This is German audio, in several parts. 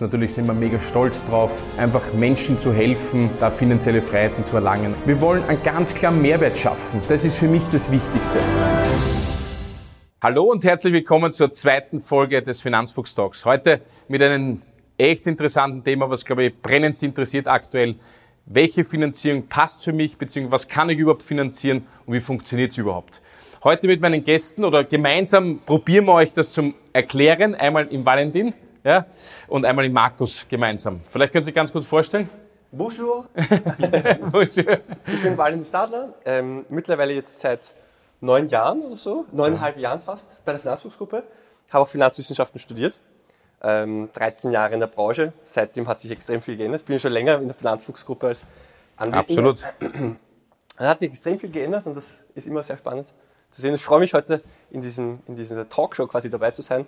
Natürlich sind wir mega stolz drauf, einfach Menschen zu helfen, da finanzielle Freiheiten zu erlangen. Wir wollen einen ganz klaren Mehrwert schaffen. Das ist für mich das Wichtigste. Hallo und herzlich willkommen zur zweiten Folge des Finanzfuchs Talks. Heute mit einem echt interessanten Thema, was glaube ich brennend interessiert aktuell. Welche Finanzierung passt für mich, beziehungsweise was kann ich überhaupt finanzieren und wie funktioniert es überhaupt? Heute mit meinen Gästen oder gemeinsam probieren wir euch das zum Erklären. Einmal im Valentin ja, und einmal im Markus gemeinsam. Vielleicht können Sie sich ganz kurz vorstellen. Bonjour. Bonjour. Ich bin Valentin Stadler, ähm, mittlerweile jetzt seit neun Jahren oder so, neuneinhalb ja. Jahren fast bei der Finanzfuchsgruppe. Habe auch Finanzwissenschaften studiert, ähm, 13 Jahre in der Branche. Seitdem hat sich extrem viel geändert. Bin schon länger in der Finanzfuchsgruppe als Anwesender. Absolut. Da hat sich extrem viel geändert und das ist immer sehr spannend zu sehen. Ich freue mich heute in, diesem, in dieser Talkshow quasi dabei zu sein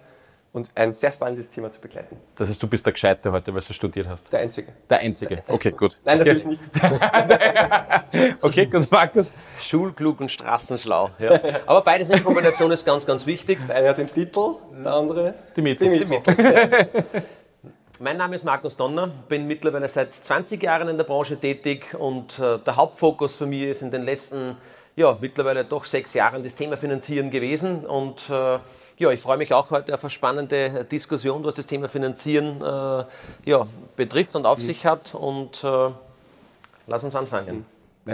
und ein sehr spannendes Thema zu begleiten. Das heißt, du bist der Gescheite heute, weil du studiert hast? Der Einzige. Der Einzige. Der Einzige. Okay, gut. Nein, natürlich nicht. okay, gut, Markus. Schulklug und straßenschlau. Ja. Aber beides in Kombination ist ganz, ganz wichtig. Der eine hat den Titel, der andere die Mittel. Die Mittel. Mein Name ist Markus Donner, bin mittlerweile seit 20 Jahren in der Branche tätig und äh, der Hauptfokus für mich ist in den letzten ja, mittlerweile doch sechs Jahren das Thema Finanzieren gewesen. Und äh, ja, ich freue mich auch heute auf eine spannende Diskussion, was das Thema Finanzieren äh, ja, betrifft und auf mhm. sich hat. Und äh, lass uns anfangen.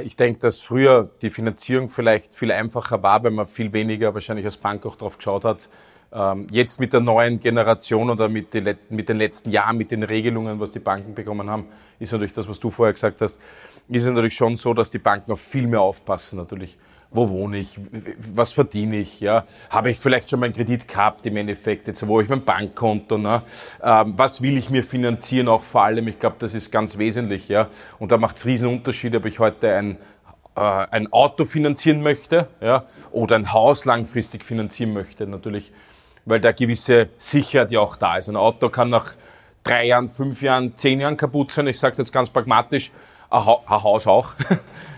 Ich denke, dass früher die Finanzierung vielleicht viel einfacher war, weil man viel weniger wahrscheinlich als Bank auch drauf geschaut hat. Ähm, jetzt mit der neuen Generation oder mit, die, mit den letzten Jahren, mit den Regelungen, was die Banken bekommen haben, ist natürlich das, was du vorher gesagt hast, ist es natürlich schon so, dass die Banken auch viel mehr aufpassen natürlich. Wo wohne ich? Was verdiene ich? Ja? Habe ich vielleicht schon meinen Kredit gehabt im Endeffekt? Jetzt wo ich mein Bankkonto? Ne? Ähm, was will ich mir finanzieren? Auch vor allem, ich glaube, das ist ganz wesentlich. Ja? Und da macht es riesen Unterschied, ob ich heute ein äh, ein Auto finanzieren möchte ja, oder ein Haus langfristig finanzieren möchte, natürlich, weil da gewisse Sicherheit ja auch da ist. Ein Auto kann nach drei Jahren, fünf Jahren, zehn Jahren kaputt sein. Ich sage es jetzt ganz pragmatisch ein, ha ein Haus auch.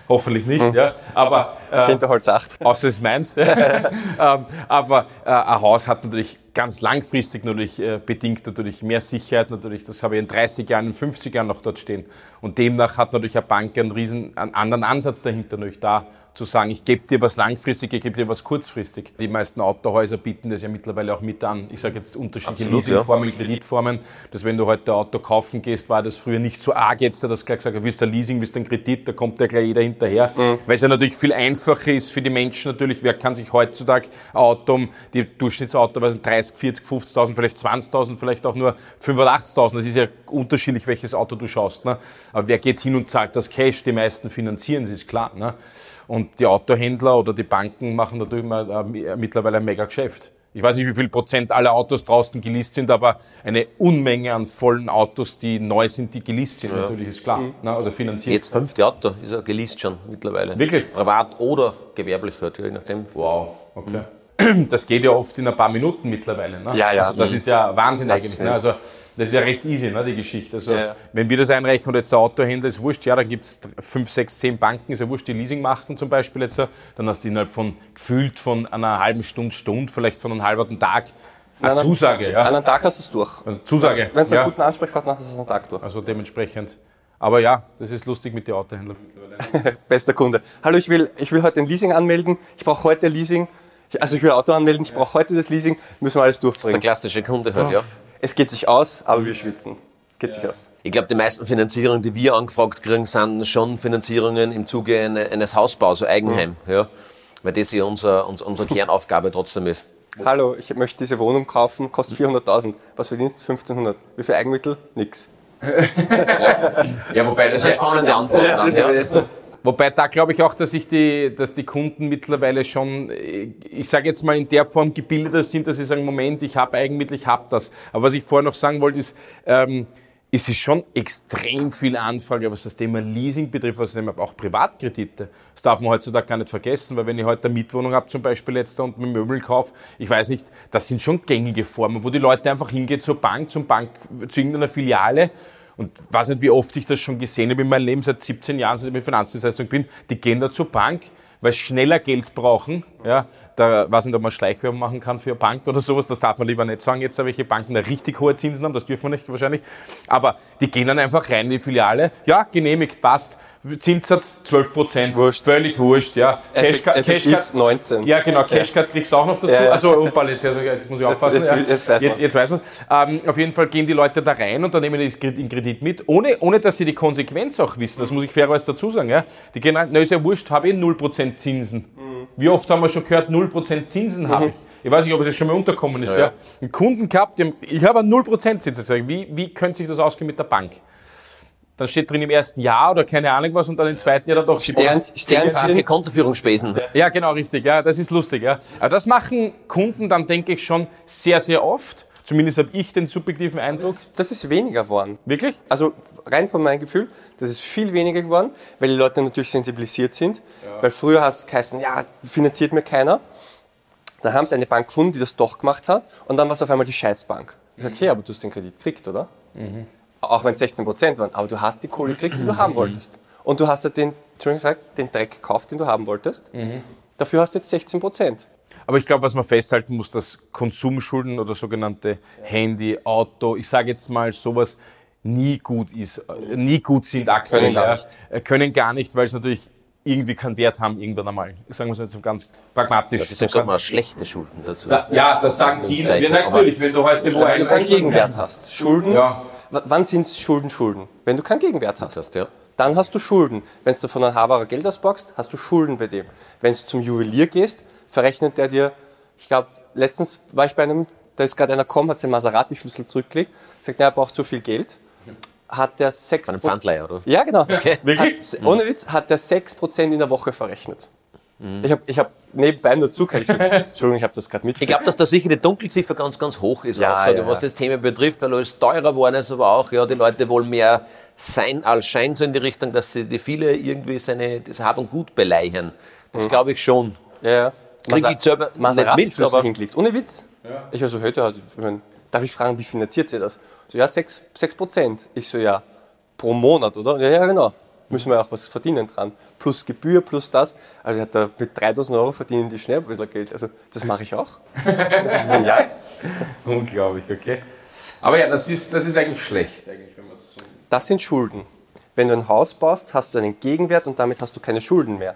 Hoffentlich nicht, mhm. ja. Aber äh, Hinterholz 8. Außer es ist meins. ähm, aber äh, ein Haus hat natürlich ganz langfristig natürlich äh, bedingt natürlich mehr Sicherheit natürlich. Das habe ich in 30 Jahren, in 50 Jahren noch dort stehen. Und demnach hat natürlich eine Bank einen riesen, einen anderen Ansatz dahinter natürlich da zu sagen, ich gebe dir was langfristig, ich gebe dir was kurzfristig. Die meisten Autohäuser bieten das ja mittlerweile auch mit an. Ich sage jetzt unterschiedliche Leasingformen, ja. Kreditformen, dass wenn du heute ein Auto kaufen gehst, war das früher nicht so arg jetzt, dass du gleich gesagt willst du ein Leasing, willst du ein Kredit, da kommt ja gleich jeder hinterher. Mhm. Weil es ja natürlich viel einfacher ist für die Menschen natürlich, wer kann sich heutzutage ein Auto, die Durchschnittsauto, was 30, 40, 50.000, vielleicht 20.000, vielleicht auch nur 85.000. Das ist ja unterschiedlich, welches Auto du schaust. Ne? Aber wer geht hin und zahlt das Cash? Die meisten finanzieren, das ist klar. Ne? Und die Autohändler oder die Banken machen natürlich mal, äh, mittlerweile ein mega Geschäft. Ich weiß nicht, wie viel Prozent aller Autos draußen geleast sind, aber eine Unmenge an vollen Autos, die neu sind, die geleast sind, ja. natürlich ist klar. Mhm. Ne, oder finanziert. Jetzt fünfte Auto ist er geleast schon mittlerweile. Wirklich? Privat oder gewerblich, halt, je nachdem. Wow, okay. Mhm. Das geht ja oft in ein paar Minuten mittlerweile. Ne? Ja, ja. Also das ist ja Wahnsinn das eigentlich. Ne? Also das ist ja recht easy, ne, die Geschichte. Also, ja, ja. wenn wir das einreichen und jetzt der Autohändler ist wurscht, ja, dann gibt es fünf, sechs, zehn Banken, ist ja wurscht, die Leasing machen zum Beispiel jetzt, dann hast du innerhalb von gefühlt von einer halben Stunde, Stunde, vielleicht von einem halben Tag eine Nein, Zusage. Ja. Einen Tag hast du es durch. Also Zusage. Wenn es einen ja. guten Ansprechpartner hast, hast du es einen Tag durch. Also dementsprechend. Aber ja, das ist lustig mit den Autohändlern mittlerweile. Bester Kunde. Hallo, ich will, ich will heute ein Leasing anmelden. Ich brauche heute Leasing. Also ich will Auto anmelden, ich brauche heute das Leasing. Müssen wir alles durchbringen. Das ist der klassische Kunde halt, ja es geht sich aus, aber wir schwitzen. Es geht ja. sich aus. Ich glaube, die meisten Finanzierungen, die wir angefragt kriegen, sind schon Finanzierungen im Zuge eines Hausbaus, so Eigenheim. Mhm. Ja. Weil das ja unser, unsere Kernaufgabe trotzdem ist. Hallo, ich möchte diese Wohnung kaufen, kostet 400.000. Was verdienst du? 1500. Wie viel Eigenmittel? Nix. ja, wobei das ist eine spannende Antwort. Ja. Wobei da glaube ich auch, dass, ich die, dass die Kunden mittlerweile schon, ich sage jetzt mal in der Form gebildeter sind, dass sie sagen, Moment, ich habe Eigenmittel, ich habe das. Aber was ich vorher noch sagen wollte, ist, ähm, es ist schon extrem viel Anfrage, was das Thema Leasing betrifft, was das auch Privatkredite. Das darf man heutzutage gar nicht vergessen, weil wenn ich heute eine Mietwohnung habe, zum Beispiel jetzt da und mit Möbel kaufe, ich weiß nicht, das sind schon gängige Formen, wo die Leute einfach hingehen zur Bank, zum Bank, zu irgendeiner Filiale und weiß nicht, wie oft ich das schon gesehen habe in meinem Leben, seit 17 Jahren, seit ich mit Finanzdienstleistung bin, die gehen da zur Bank, weil sie schneller Geld brauchen. Ja, da weiß nicht, ob man Schleichwerbung machen kann für eine Bank oder sowas. Das darf man lieber nicht sagen, jetzt welche Banken da richtig hohe Zinsen haben. Das dürfen wir nicht wahrscheinlich. Aber die gehen dann einfach rein in die Filiale. Ja, genehmigt, passt. Zinssatz 12 Prozent. Wurscht. Völlig wurscht, ja. Cashcard, 19. ja, genau, Cashcard kriegst du auch noch dazu. Ja, ja. Also, Unfall jetzt, jetzt muss ich aufpassen. jetzt- ja. jetzt weiß jetzt, jetzt weiß man. Ähm, auf jeden Fall gehen die Leute da rein und dann nehmen die das Kredit- in Kredit mit, ohne, ohne dass sie die Konsequenz auch wissen. Das muss ich fairerweise dazu sagen. Ja. Die gehen rein, na ist ja wurscht, habe ich 0% Zinsen. Wie oft haben wir schon gehört, 0% Zinsen habe ich. Ich weiß nicht, ob es das schon mal unterkommen ist. Ja, Einen Kunden gehabt, haben, ich habe einen 0% Zinsen. Sag ich, Wie, wie könnte sich das ausgehen mit der Bank? Dann steht drin im ersten Jahr oder keine Ahnung was und dann im zweiten Jahr dann doch Stern, Zehnfache Sternchen, Kontoführungsspesen. ja, genau, richtig. Ja, das ist lustig. Ja. Aber das machen Kunden dann, denke ich, schon sehr, sehr oft. Zumindest habe ich den subjektiven Eindruck. das ist weniger geworden. Wirklich? Also rein von meinem Gefühl, das ist viel weniger geworden, weil die Leute natürlich sensibilisiert sind. Weil früher hast es geheißen, ja, finanziert mir keiner. Dann haben sie eine Bank gefunden, die das doch gemacht hat. Und dann war es auf einmal die Scheißbank. Ich sage, hey, aber du hast den Kredit gekriegt, oder? Auch wenn es 16 Prozent waren. Aber du hast die Kohle gekriegt, die du haben wolltest. Und du hast ja den, Entschuldigung gesagt, den Dreck gekauft, den du haben wolltest. Dafür hast du jetzt 16 Prozent. Aber ich glaube, was man festhalten muss, dass Konsumschulden oder sogenannte Handy, Auto, ich sage jetzt mal sowas, nie gut ist, äh, nie gut sind aktuell. Können gar ja. nicht. Äh, Können gar nicht, weil es natürlich irgendwie keinen Wert haben irgendwann einmal. Sagen wir es jetzt so ganz pragmatisch. Das sagt man schlechte Schulden dazu. Ja, ja, das sagen die. Ja, natürlich, wenn du heute wo Wenn du keinen ein Gegenwert hast. Schulden, Ja. Wann sind Schulden Schulden? Wenn du keinen Gegenwert hast. Das, ja. Dann hast du Schulden. Wenn du von einem Haberer Geld ausboxst, hast du Schulden bei dem. Wenn du zum Juwelier gehst, verrechnet der dir, ich glaube, letztens war ich bei einem, da ist gerade einer gekommen, hat seinen Maserati-Schlüssel zurückgelegt, sagt, na, er braucht zu viel Geld. Hat der 6 Ein Pfandleiher, oder? Ja, genau. Wirklich? Hat, ohne Witz, hat der 6% in der Woche verrechnet. Ich habe ich hab nebenbei nur zugehört. Ich so, Entschuldigung, ich habe das gerade Ich mitgekriegt. glaube, dass da sicher die Dunkelziffer ganz, ganz hoch ist, Ja, auch, ja, was ja. das Thema betrifft, weil alles teurer geworden ist, aber auch, ja, die Leute wollen mehr sein als Schein, so in die Richtung, dass sie die viele irgendwie seine, das Hab und Gut beleihen. Das glaube ich schon. Ja, ja. Krieg ich selber nicht Maserati mit, aber- hingelegt. Ohne Witz. Ich war so, heute halt, ich mein, darf ich fragen, wie finanziert sie das? So, ja, 6, 6 Prozent. Ich so, ja, pro Monat, oder? Ja, ja, genau. Müssen wir auch was verdienen dran. Plus Gebühr, plus das. Also ich hatte mit 3000 Euro verdienen die schnell ein bisschen Geld. Also das mache ich auch. Das ist genial. Unglaublich, okay. Aber ja, das ist, das ist eigentlich schlecht, eigentlich, wenn man so. Das sind Schulden. Wenn du ein Haus baust, hast du einen Gegenwert und damit hast du keine Schulden mehr.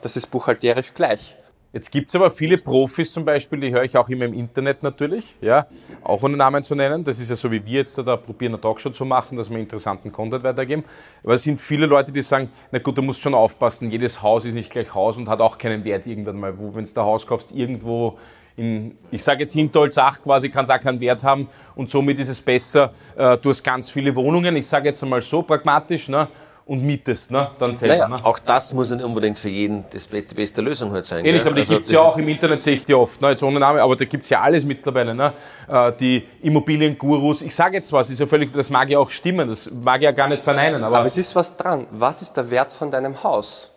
Das ist buchhalterisch gleich. Jetzt gibt es aber viele Profis zum Beispiel, die höre ich auch immer im Internet natürlich, ja, auch ohne Namen zu nennen. Das ist ja so wie wir jetzt da, da probieren, eine Talkshow zu machen, dass wir interessanten Content weitergeben. Aber es sind viele Leute, die sagen, na gut, du musst schon aufpassen, jedes Haus ist nicht gleich Haus und hat auch keinen Wert irgendwann mal. Wo, wenn du ein Haus kaufst, irgendwo in, ich sage jetzt Hinterholzach quasi, kann es auch keinen Wert haben und somit ist es besser, äh, du hast ganz viele Wohnungen, ich sage jetzt einmal so pragmatisch, ne, und mietest, ne, dann selber. Naja, ne? Auch das muss nicht unbedingt für jeden das, die beste Lösung halt sein. Ähnlich, gell? aber die Also gibt es ja auch im Internet, sehe ich die oft, ne, jetzt ohne Name, aber da gibt es ja alles mittlerweile. Ne? Äh, Die Immobiliengurus, ich sage jetzt was, ist ja völlig, das mag ja auch stimmen, das mag ich ja gar nicht verneinen, aber, Aber es ist was dran. Was ist der Wert von deinem Haus?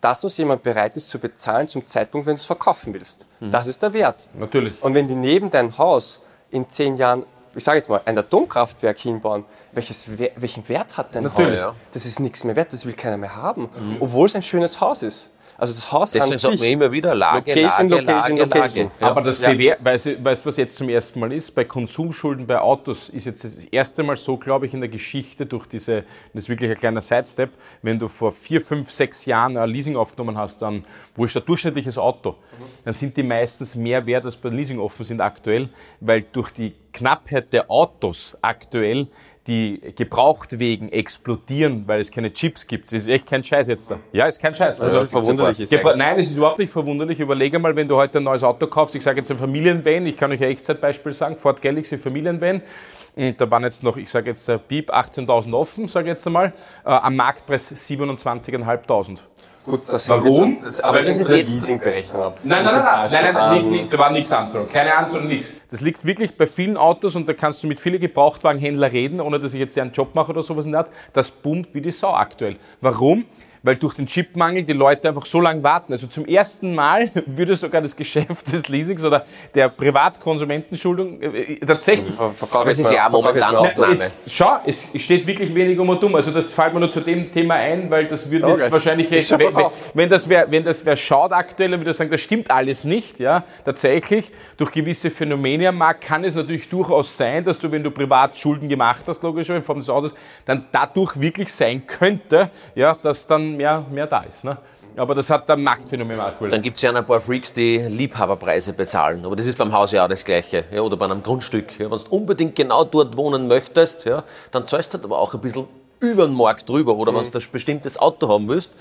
Das, was jemand bereit ist zu bezahlen zum Zeitpunkt, wenn du es verkaufen willst. Das ist der Wert. natürlich. Und wenn die neben dein Haus in zehn Jahren, ich sage jetzt mal, ein Atomkraftwerk hinbauen, welches, We- welchen Wert hat dein Natürlich, Haus? Das ist nichts mehr wert, das will keiner mehr haben. Obwohl es ein schönes Haus ist. Also das Haus Deswegen an sagt man immer wieder Lage, Location, Lage, Location, Lage, Location. Lage. Ja. Aber das Ja. Weißt du, weißt du, was jetzt zum ersten Mal ist? Bei Konsumschulden bei Autos ist jetzt das erste Mal so, glaube ich, in der Geschichte durch diese, das ist wirklich ein kleiner Sidestep, wenn du vor vier, fünf, sechs Jahren ein Leasing aufgenommen hast, dann, wo ist ein durchschnittliches Auto, dann sind die meistens mehr wert, als bei Leasing offen sind aktuell, weil durch die Knappheit der Autos aktuell die Gebrauchtwegen explodieren, weil es keine Chips gibt. Das ist echt kein Scheiß jetzt da. Ja, ist kein Scheiß. Also verwunderlich ist Gebra-. Nein, es ist überhaupt nicht verwunderlich. Überlege mal, wenn du heute ein neues Auto kaufst, ich sage jetzt ein Familienvan, ich kann euch ein Echtzeitbeispiel sagen, Ford Galaxy Familienvan. Und da waren jetzt noch, ich sage jetzt äh, Piep, 18.000 offen, sage ich jetzt einmal, äh, am Marktpreis 27.500. Gut, das Warum? Sind das, aber das das ist eine jetzt- Leasingberechnung ab. Nein, nein, nein, nein, nein, nein, nicht, nicht, da war nichts anzahlen. Keine Anzahlung, nichts. Das liegt wirklich bei vielen Autos und da kannst du mit vielen Gebrauchtwagenhändlern reden, ohne dass ich jetzt einen Job mache oder sowas nicht. Das boomt wie die Sau aktuell. Warum? Weil durch den Chipmangel die Leute einfach so lange warten. Also zum ersten Mal würde sogar das Geschäft des Leasings oder der Privatkonsumentenschuldung äh, tatsächlich. Verkauf das ist ja momentan Aufnahme. Jetzt, schau, es steht wirklich wenig um und um. Also das fällt mir nur zu dem Thema ein, weil das würde okay. jetzt wahrscheinlich, wenn, wenn, das wer, wenn das wer schaut aktuell, dann würde ich sagen, das stimmt alles nicht. Ja, tatsächlich durch gewisse Phänomene am Markt kann es natürlich durchaus sein, dass du, wenn du privat Schulden gemacht hast, logischerweise in Form des Autos, dann dadurch wirklich sein könnte, ja, dass dann mehr, mehr da ist. Ne? Aber das hat ein Marktphänomen aktuell. Dann gibt es ja ein paar Freaks, die Liebhaberpreise bezahlen. Aber das ist beim Haus ja auch das Gleiche. Ja, oder bei einem Grundstück. Ja, wenn du unbedingt genau dort wohnen möchtest, ja, dann zahlst du halt aber auch ein bisschen über den Markt drüber. Oder mhm. wenn du ein bestimmtes Auto haben willst,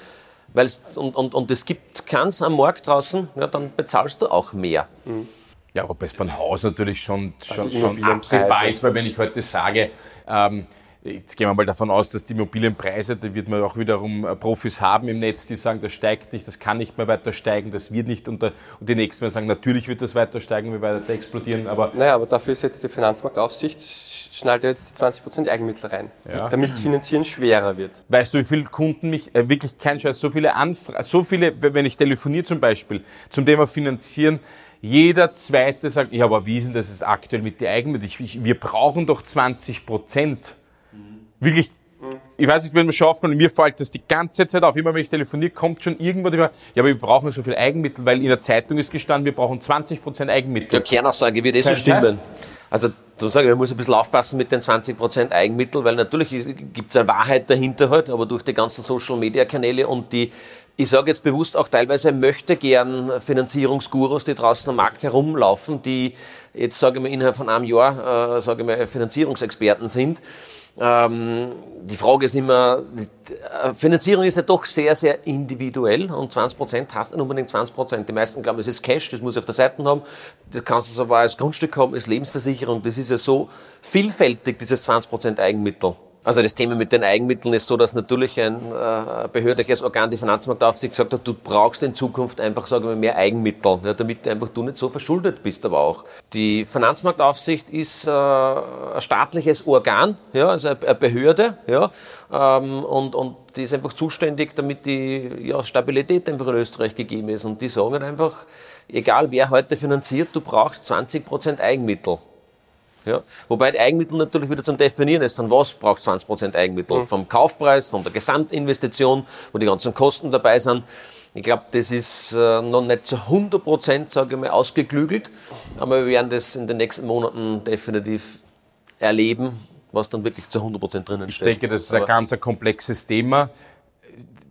weil's, und, und, und es gibt keins am Markt draußen, ja, dann bezahlst du auch mehr. Mhm. Ja, aber es beim Haus natürlich schon, schon, schon absehbar ist, weil wenn ich heute sage, ähm, Jetzt gehen wir mal davon aus, dass die Immobilienpreise, da wird man auch wiederum äh, Profis haben im Netz, die sagen, das steigt nicht, das kann nicht mehr weiter steigen, das wird nicht und die nächsten werden sagen, natürlich wird das weiter steigen, wir weiter explodieren, aber... Naja, aber dafür ist jetzt die Finanzmarktaufsicht, schnallt jetzt die 20% Eigenmittel rein, ja. damit das Finanzieren schwerer wird. Weißt du, wie viele Kunden mich, äh, wirklich kein Scheiß, so viele Anfragen, so viele, wenn ich telefoniere zum Beispiel, zum Thema Finanzieren, jeder Zweite sagt, ja, aber wie ist denn das jetzt aktuell mit den Eigenmitteln? Wir brauchen doch 20 Prozent wirklich, ich weiß nicht, wenn man schaffen kann, mir fällt das die ganze Zeit auf. Immer wenn ich telefoniere, kommt schon irgendwo die Frage, ja, aber wir brauchen so viel Eigenmittel, weil in der Zeitung ist gestanden, wir brauchen 20 Prozent Eigenmittel. Der Kernaussage wird eh so stimmen. Also, darum sage ich, man muss ein bisschen aufpassen mit den 20 Prozent Eigenmittel, weil natürlich gibt es eine Wahrheit dahinter halt, aber durch die ganzen Social Media Kanäle und die ich sage jetzt bewusst auch teilweise möchte gern Finanzierungsgurus, die draußen am Markt herumlaufen, die jetzt, sage ich mal, innerhalb von einem Jahr, äh, sage ich mal, Finanzierungsexperten sind ähm, die Frage ist immer, äh, Finanzierung ist ja doch sehr, sehr individuell und 20 Prozent hast nicht unbedingt 20 Prozent. Die meisten glauben, es ist Cash, das muss ich auf der Seite haben. Das kannst du aber als Grundstück haben, als Lebensversicherung. Das ist ja so vielfältig, dieses 20 Prozent Eigenmittel. Also das Thema mit den Eigenmitteln ist so, dass natürlich ein äh, behördliches Organ, die Finanzmarktaufsicht, gesagt hat, du brauchst in Zukunft einfach, sagen wir, mehr Eigenmittel, ja, damit einfach du nicht so verschuldet bist, aber auch. Die Finanzmarktaufsicht ist äh, ein staatliches Organ, ja, also eine Behörde, ja, ähm, und, und die ist einfach zuständig, damit die ja, Stabilität einfach in Österreich gegeben ist. Und die sagen einfach, egal wer heute finanziert, du brauchst 20 Prozent Eigenmittel. Ja? Wobei die Eigenmittel natürlich wieder zum Definieren ist, von was braucht 20% Eigenmittel? Mhm. Vom Kaufpreis, von der Gesamtinvestition, wo die ganzen Kosten dabei sind. Ich glaube, das ist äh, noch nicht zu 100 sage ich mal, ausgeklügelt, aber wir werden das in den nächsten Monaten definitiv erleben, was dann wirklich zu 100% drinnen steht. Ich denke, das ist aber ein ganz komplexes Thema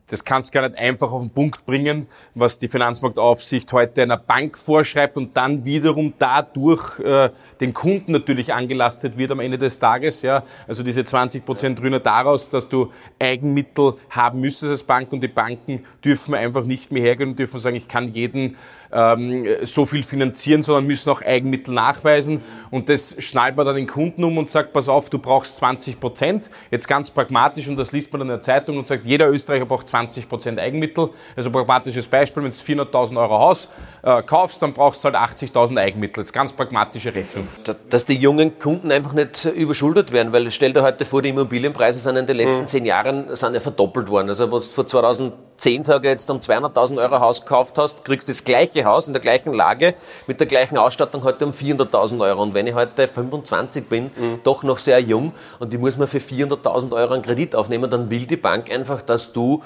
das kannst du gar nicht einfach auf den Punkt bringen, was die Finanzmarktaufsicht heute einer Bank vorschreibt und dann wiederum dadurch äh, den Kunden natürlich angelastet wird am Ende des Tages. Ja? Also diese 20 Prozent rühren daraus, dass du Eigenmittel haben müsstest als Bank und die Banken dürfen einfach nicht mehr hergehen und dürfen sagen, ich kann jeden ähm, so viel finanzieren, sondern müssen auch Eigenmittel nachweisen. Und das schnallt man dann den Kunden um und sagt, pass auf, du brauchst 20 Prozent. Jetzt ganz pragmatisch, und das liest man dann in der Zeitung und sagt, jeder Österreicher braucht 20 Prozent Eigenmittel. Also pragmatisches Beispiel, wenn du 400.000 Euro Haus äh, kaufst, dann brauchst du halt 80.000 Eigenmittel. Das ist ganz pragmatische Rechnung. Dass die jungen Kunden einfach nicht überschuldet werden, weil stell dir heute vor, die Immobilienpreise sind in den letzten mhm. zehn Jahren sind ja verdoppelt worden. Also was vor 2010, sage ich jetzt, um 200.000 Euro Haus gekauft hast, kriegst du das gleiche gleiche Haus in der gleichen Lage mit der gleichen Ausstattung heute um 400.000 Euro. Und wenn ich heute 25 bin, mhm. doch noch sehr jung und ich muss mir für 400.000 Euro einen Kredit aufnehmen, dann will die Bank einfach, dass du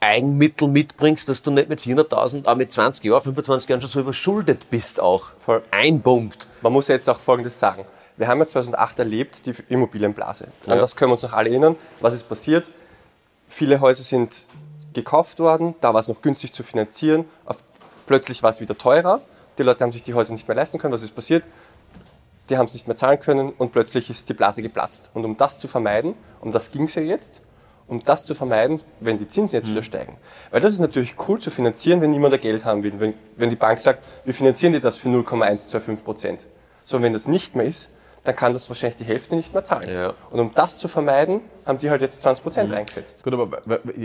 Eigenmittel mitbringst, dass du nicht mit 400.000, aber mit 20 Jahren, 25 Jahren schon so überschuldet bist auch. Voll. Ein Punkt. Man muss ja jetzt auch Folgendes sagen. Wir haben ja 2008 erlebt, die Immobilienblase. An ja. das können wir uns noch alle erinnern. Was ist passiert? Viele Häuser sind gekauft worden, da war es noch günstig zu finanzieren. Auf Plötzlich war es wieder teurer. Die Leute haben sich die Häuser nicht mehr leisten können. Was ist passiert? Die haben es nicht mehr zahlen können und plötzlich ist die Blase geplatzt. Und um das zu vermeiden, um das ging es ja jetzt, um das zu vermeiden, wenn die Zinsen jetzt mhm. wieder steigen. Weil das ist natürlich cool zu finanzieren, wenn niemand Geld haben will. Wenn, wenn die Bank sagt, wir finanzieren dir das für 0,125 Prozent. So, wenn das nicht mehr ist, dann kann das wahrscheinlich die Hälfte nicht mehr zahlen. Ja. Und um das zu vermeiden, haben die halt jetzt 20 Prozent mhm. eingesetzt. Gut, aber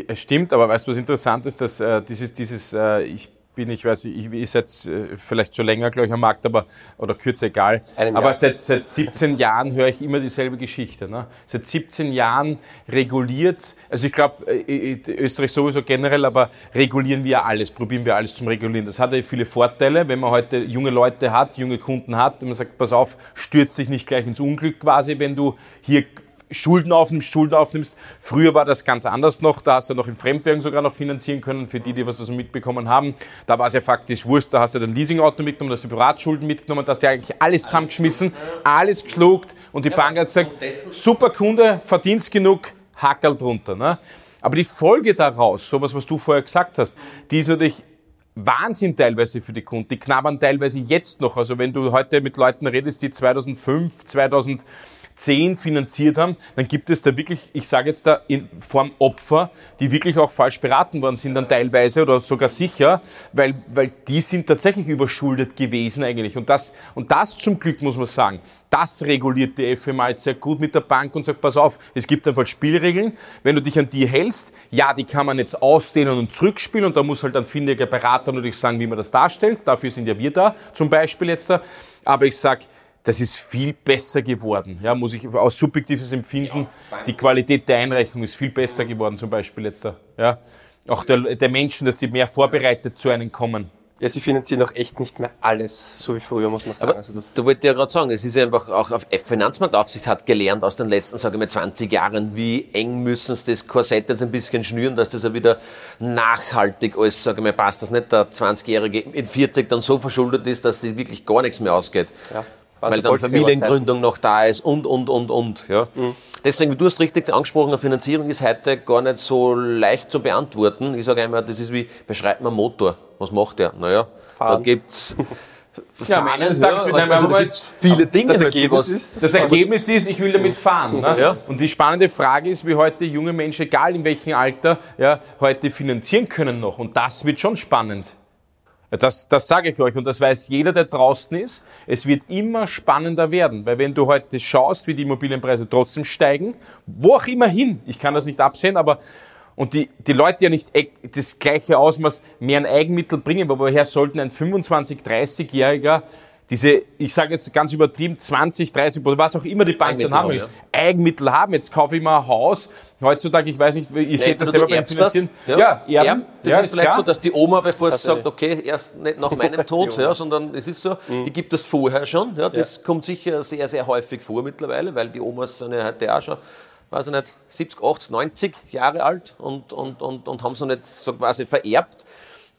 es stimmt, aber weißt du, was interessant ist, dass äh, dieses, dieses äh, ich bin ich, weiß ich, ich ist jetzt äh, vielleicht schon länger, glaube ich, am Markt, aber oder kürzer, egal. Aber seit, seit 17 Jahren höre ich immer dieselbe Geschichte. Ne? Seit 17 Jahren reguliert, also ich glaube, äh, Österreich sowieso generell, aber regulieren wir alles, probieren wir alles zum Regulieren. Das hat ja viele Vorteile, wenn man heute junge Leute hat, junge Kunden hat, und man sagt, pass auf, stürzt dich nicht gleich ins Unglück quasi, wenn du hier Schulden aufnimmst, Schulden aufnimmst. Früher war das ganz anders noch, da hast du noch in Fremdwährung sogar noch finanzieren können, für die, die was so mitbekommen haben. Da war es ja faktisch Wurst, da hast du dann Leasingauto mitgenommen, da hast du Privatschulden mitgenommen, da hast du eigentlich alles zusammengeschmissen, alles geschluckt und die Bank hat gesagt, super Kunde, verdienst genug, Hackerl drunter. Ne? Aber die Folge daraus, sowas, was du vorher gesagt hast, die ist natürlich Wahnsinn teilweise für die Kunden. Die knabbern teilweise jetzt noch. Also wenn du heute mit Leuten redest, die 2005, 2000 zehn finanziert haben, dann gibt es da wirklich, ich sage jetzt da in Form Opfer, die wirklich auch falsch beraten worden sind dann teilweise oder sogar sicher, weil, weil die sind tatsächlich überschuldet gewesen eigentlich. Und das, und das zum Glück muss man sagen, das reguliert die FMA jetzt sehr gut mit der Bank und sagt, pass auf, es gibt einfach Spielregeln. Wenn du dich an die hältst, ja, die kann man jetzt ausdehnen und zurückspielen und da muss halt ein findiger Berater natürlich sagen, wie man das darstellt. Dafür sind ja wir da, zum Beispiel jetzt da. Aber ich sage, das ist viel besser geworden. Ja, muss ich aus subjektives Empfinden, die Qualität der Einreichung ist viel besser geworden, zum Beispiel jetzt da. Ja. Auch der, der Menschen, dass sie mehr vorbereitet zu einem kommen. Ja, sie finanzieren auch echt nicht mehr alles, so wie früher, muss man sagen. Aber also das da wollte ich ja gerade sagen, es ist ja einfach auch auf Finanzmarktaufsicht hat gelernt aus den letzten, sage ich mal, 20 Jahren, wie eng müssen sie das Korsett jetzt ein bisschen schnüren, dass das ja wieder nachhaltig alles, sage ich mal, passt, dass nicht der 20-Jährige in 40 dann so verschuldet ist, dass sie wirklich gar nichts mehr ausgeht. Ja weil dann Familiengründung noch da ist und, und, und, und. Ja. Mhm. Deswegen, du hast richtig angesprochen, eine Finanzierung ist heute gar nicht so leicht zu beantworten. Ich sage einmal, das ist wie, beschreibt man Motor. Was macht der? Naja, Fahren. da gibt's ja, am Ende des Tages ja, also, also viele Dinge. Das Ergebnis, ist, das Ergebnis ist, ich will damit fahren. Ne? Ja. Und die spannende Frage ist, wie heute junge Menschen, egal in welchem Alter, ja, heute finanzieren können noch. Und das wird schon spannend. Das, das sage ich euch und das weiß jeder, der draußen ist. Es wird immer spannender werden, weil wenn du heute schaust, wie die Immobilienpreise trotzdem steigen, wo auch immer hin, ich kann das nicht absehen, aber und die, die Leute ja nicht das gleiche Ausmaß mehr an Eigenmittel bringen, aber woher sollten ein 25-, 30-Jähriger diese, ich sage jetzt ganz übertrieben, 20, 30 oder was auch immer die Bank dann haben, ja. Eigenmittel haben. Jetzt kaufe ich mal ein Haus. Heutzutage, ich weiß nicht, ja, seht das selber beim Finanzieren. Das? Ja, ja erben. Das ja, ist vielleicht klar. so, dass die Oma, bevor sie sagt, okay, erst nicht nach meinem Tod, ja, sondern es ist so, mhm. ich gebe das vorher schon. Ja, das kommt sicher sehr, sehr häufig vor mittlerweile, weil die Omas sind ja heute auch schon weiß ich nicht, 70, 80, 90 Jahre alt und, und, und, und haben noch nicht so quasi vererbt.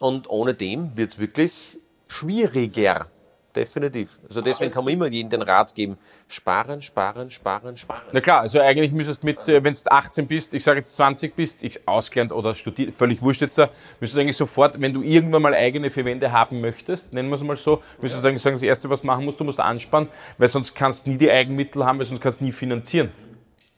Und ohne dem wird es wirklich schwieriger definitiv. Also deswegen kann man immer jedem den Rat geben, sparen, sparen, sparen, sparen. Na klar, also eigentlich müsstest du mit, wenn du 18 bist, ich sage jetzt 20 bist, ich ausgelernt oder studiert, völlig wurscht jetzt da, müsstest du eigentlich sofort, wenn du irgendwann mal eigene Verwände haben möchtest, nennen wir es mal so, müsstest du sagen, das Erste, was du machen musst, du musst ansparen, weil sonst kannst du nie die Eigenmittel haben, weil sonst kannst du nie finanzieren.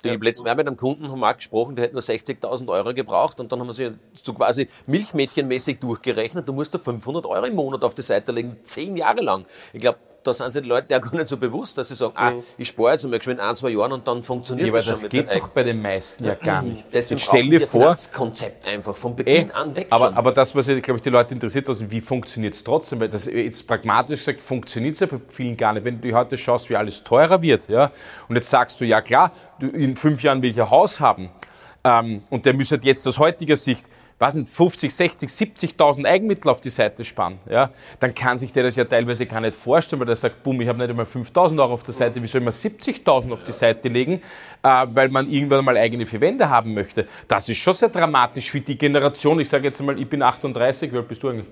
Ich habe letztes Mal mit einem Kunden haben wir gesprochen, der hätte nur 60.000 Euro gebraucht und dann haben wir sie so quasi milchmädchenmäßig durchgerechnet. Du musst da 500 Euro im Monat auf die Seite legen, zehn Jahre lang. Ich glaube, da sind sich die Leute ja gar nicht so bewusst, dass sie sagen, ah, mhm. ich spare jetzt einmal geschwind ein, zwei Jahre und dann funktioniert ja, das schon das mit geht doch bei den meisten ja gar nicht. Deswegen jetzt stell dir vor, das Konzept einfach von Beginn ey, an weg. Aber, aber das, was ich, glaube ich, die Leute interessiert, also wie funktioniert es trotzdem? Weil das jetzt pragmatisch gesagt funktioniert es ja bei vielen gar nicht. Wenn du heute schaust, wie alles teurer wird, ja, und jetzt sagst du, ja klar, in fünf Jahren will ich ein Haus haben, ähm, und der müsste jetzt aus heutiger Sicht was sind 50, 60, 70.000 Eigenmittel auf die Seite sparen, ja, dann kann sich der das ja teilweise gar nicht vorstellen, weil der sagt, bumm, ich habe nicht einmal 5.000 Euro auf der Seite, wie soll man 70.000 auf die Seite legen, äh, weil man irgendwann mal eigene Verwände haben möchte. Das ist schon sehr dramatisch für die Generation. Ich sage jetzt mal, ich bin 38, wie alt bist du eigentlich?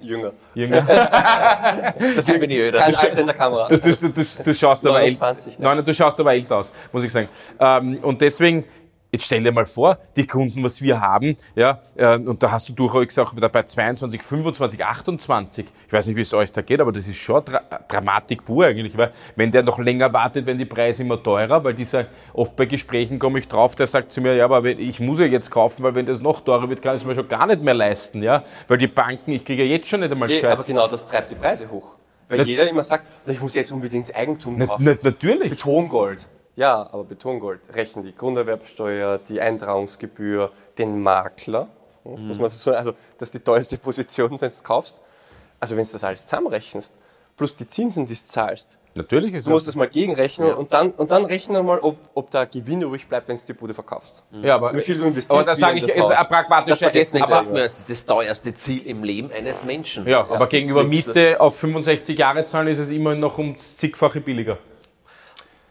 Jünger. Jünger. Dafür bin ich öder. Kein Alter in der Kamera. Du, du, du, du schaust aber 29, ne? Nein, du schaust aber älter aus, muss ich sagen. Ähm, und deswegen, Jetzt stell dir mal vor, die Kunden, was wir haben, ja, äh, und da hast du durchaus auch wieder bei 22, 25, 28. Ich weiß nicht, wie es euch da geht, aber das ist schon Dra Dramatik pur eigentlich, weil wenn der noch länger wartet, werden die Preise immer teurer, weil dieser, oft bei Gesprächen komme ich drauf, der sagt zu mir, ja, aber ich muss ja jetzt kaufen, weil wenn das noch teurer wird, kann ich es mir schon gar nicht mehr leisten, ja, weil die Banken, ich kriege ja jetzt schon nicht einmal. Ja, aber genau das treibt die Preise hoch. Weil na, jeder immer sagt, ich muss jetzt unbedingt Eigentum kaufen. Na, natürlich. Betongold. Ja, aber Betongold rechnen die Grunderwerbsteuer, die Eintragungsgebühr, den Makler, Mhm. Muss man das so, also das ist die teuerste Position, wenn du es kaufst. Also wenn du das alles zusammenrechnest, plus die Zinsen, die du zahlst, Natürlich ist du musst das mal gegenrechnen ja. und, dann, und dann rechnen mal, ob, ob da Gewinn übrig bleibt, wenn du die Bude verkaufst. Ja, aber, Wie viel du investierst. aber da sage ich jetzt ein pragmatischer das, das, aber, das ist das teuerste Ziel im Leben eines Menschen. Ja, aber gegenüber Miete auf 65 Jahre zahlen ist es immer noch um zigfache billiger.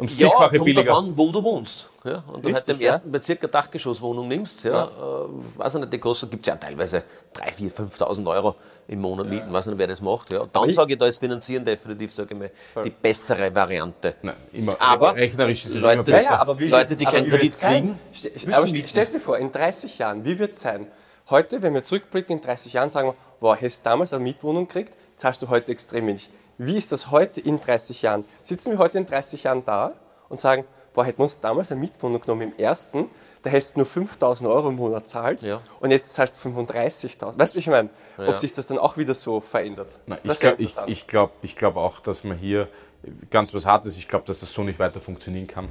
Um ja, zigfache kommt billiger. davon, wo du wohnst. Ja, und du halt im ja? ersten Bezirk eine Dachgeschosswohnung nimmst, ja, ja. Äh, weiß ich nicht, die kostet, gibt es ja teilweise 3.000, 4.000, 5.000 Euro im Monat ja. mieten, weiß nicht, wer das macht. Ja. Dann sage ich, da ist Finanzieren definitiv, sage ich mal, Voll. die bessere Variante. Nein, immer, aber rechnerisch ist es Leute, immer besser. Ja, aber Leute, die keinen Kredit kriegen, aber stell dir vor, in 30 Jahren, wie wird es sein? Heute, wenn wir zurückblicken, in 30 Jahren sagen wir, wow, hast du damals eine Mietwohnung gekriegt, zahlst du heute extrem wenig. Wie ist das heute in 30 Jahren? Sitzen wir heute in 30 Jahren da und sagen, boah, hätten wir uns damals eine Mietwohnung genommen im ersten, da hättest du nur 5000 Euro im Monat zahlt ja. und jetzt zahlst du 35.000. Weißt du, wie ich meine? Ja. Ob sich das dann auch wieder so verändert? Na, ich glaube ich, ich glaub, ich glaub auch, dass man hier ganz was Hartes, ich glaube, dass das so nicht weiter funktionieren kann.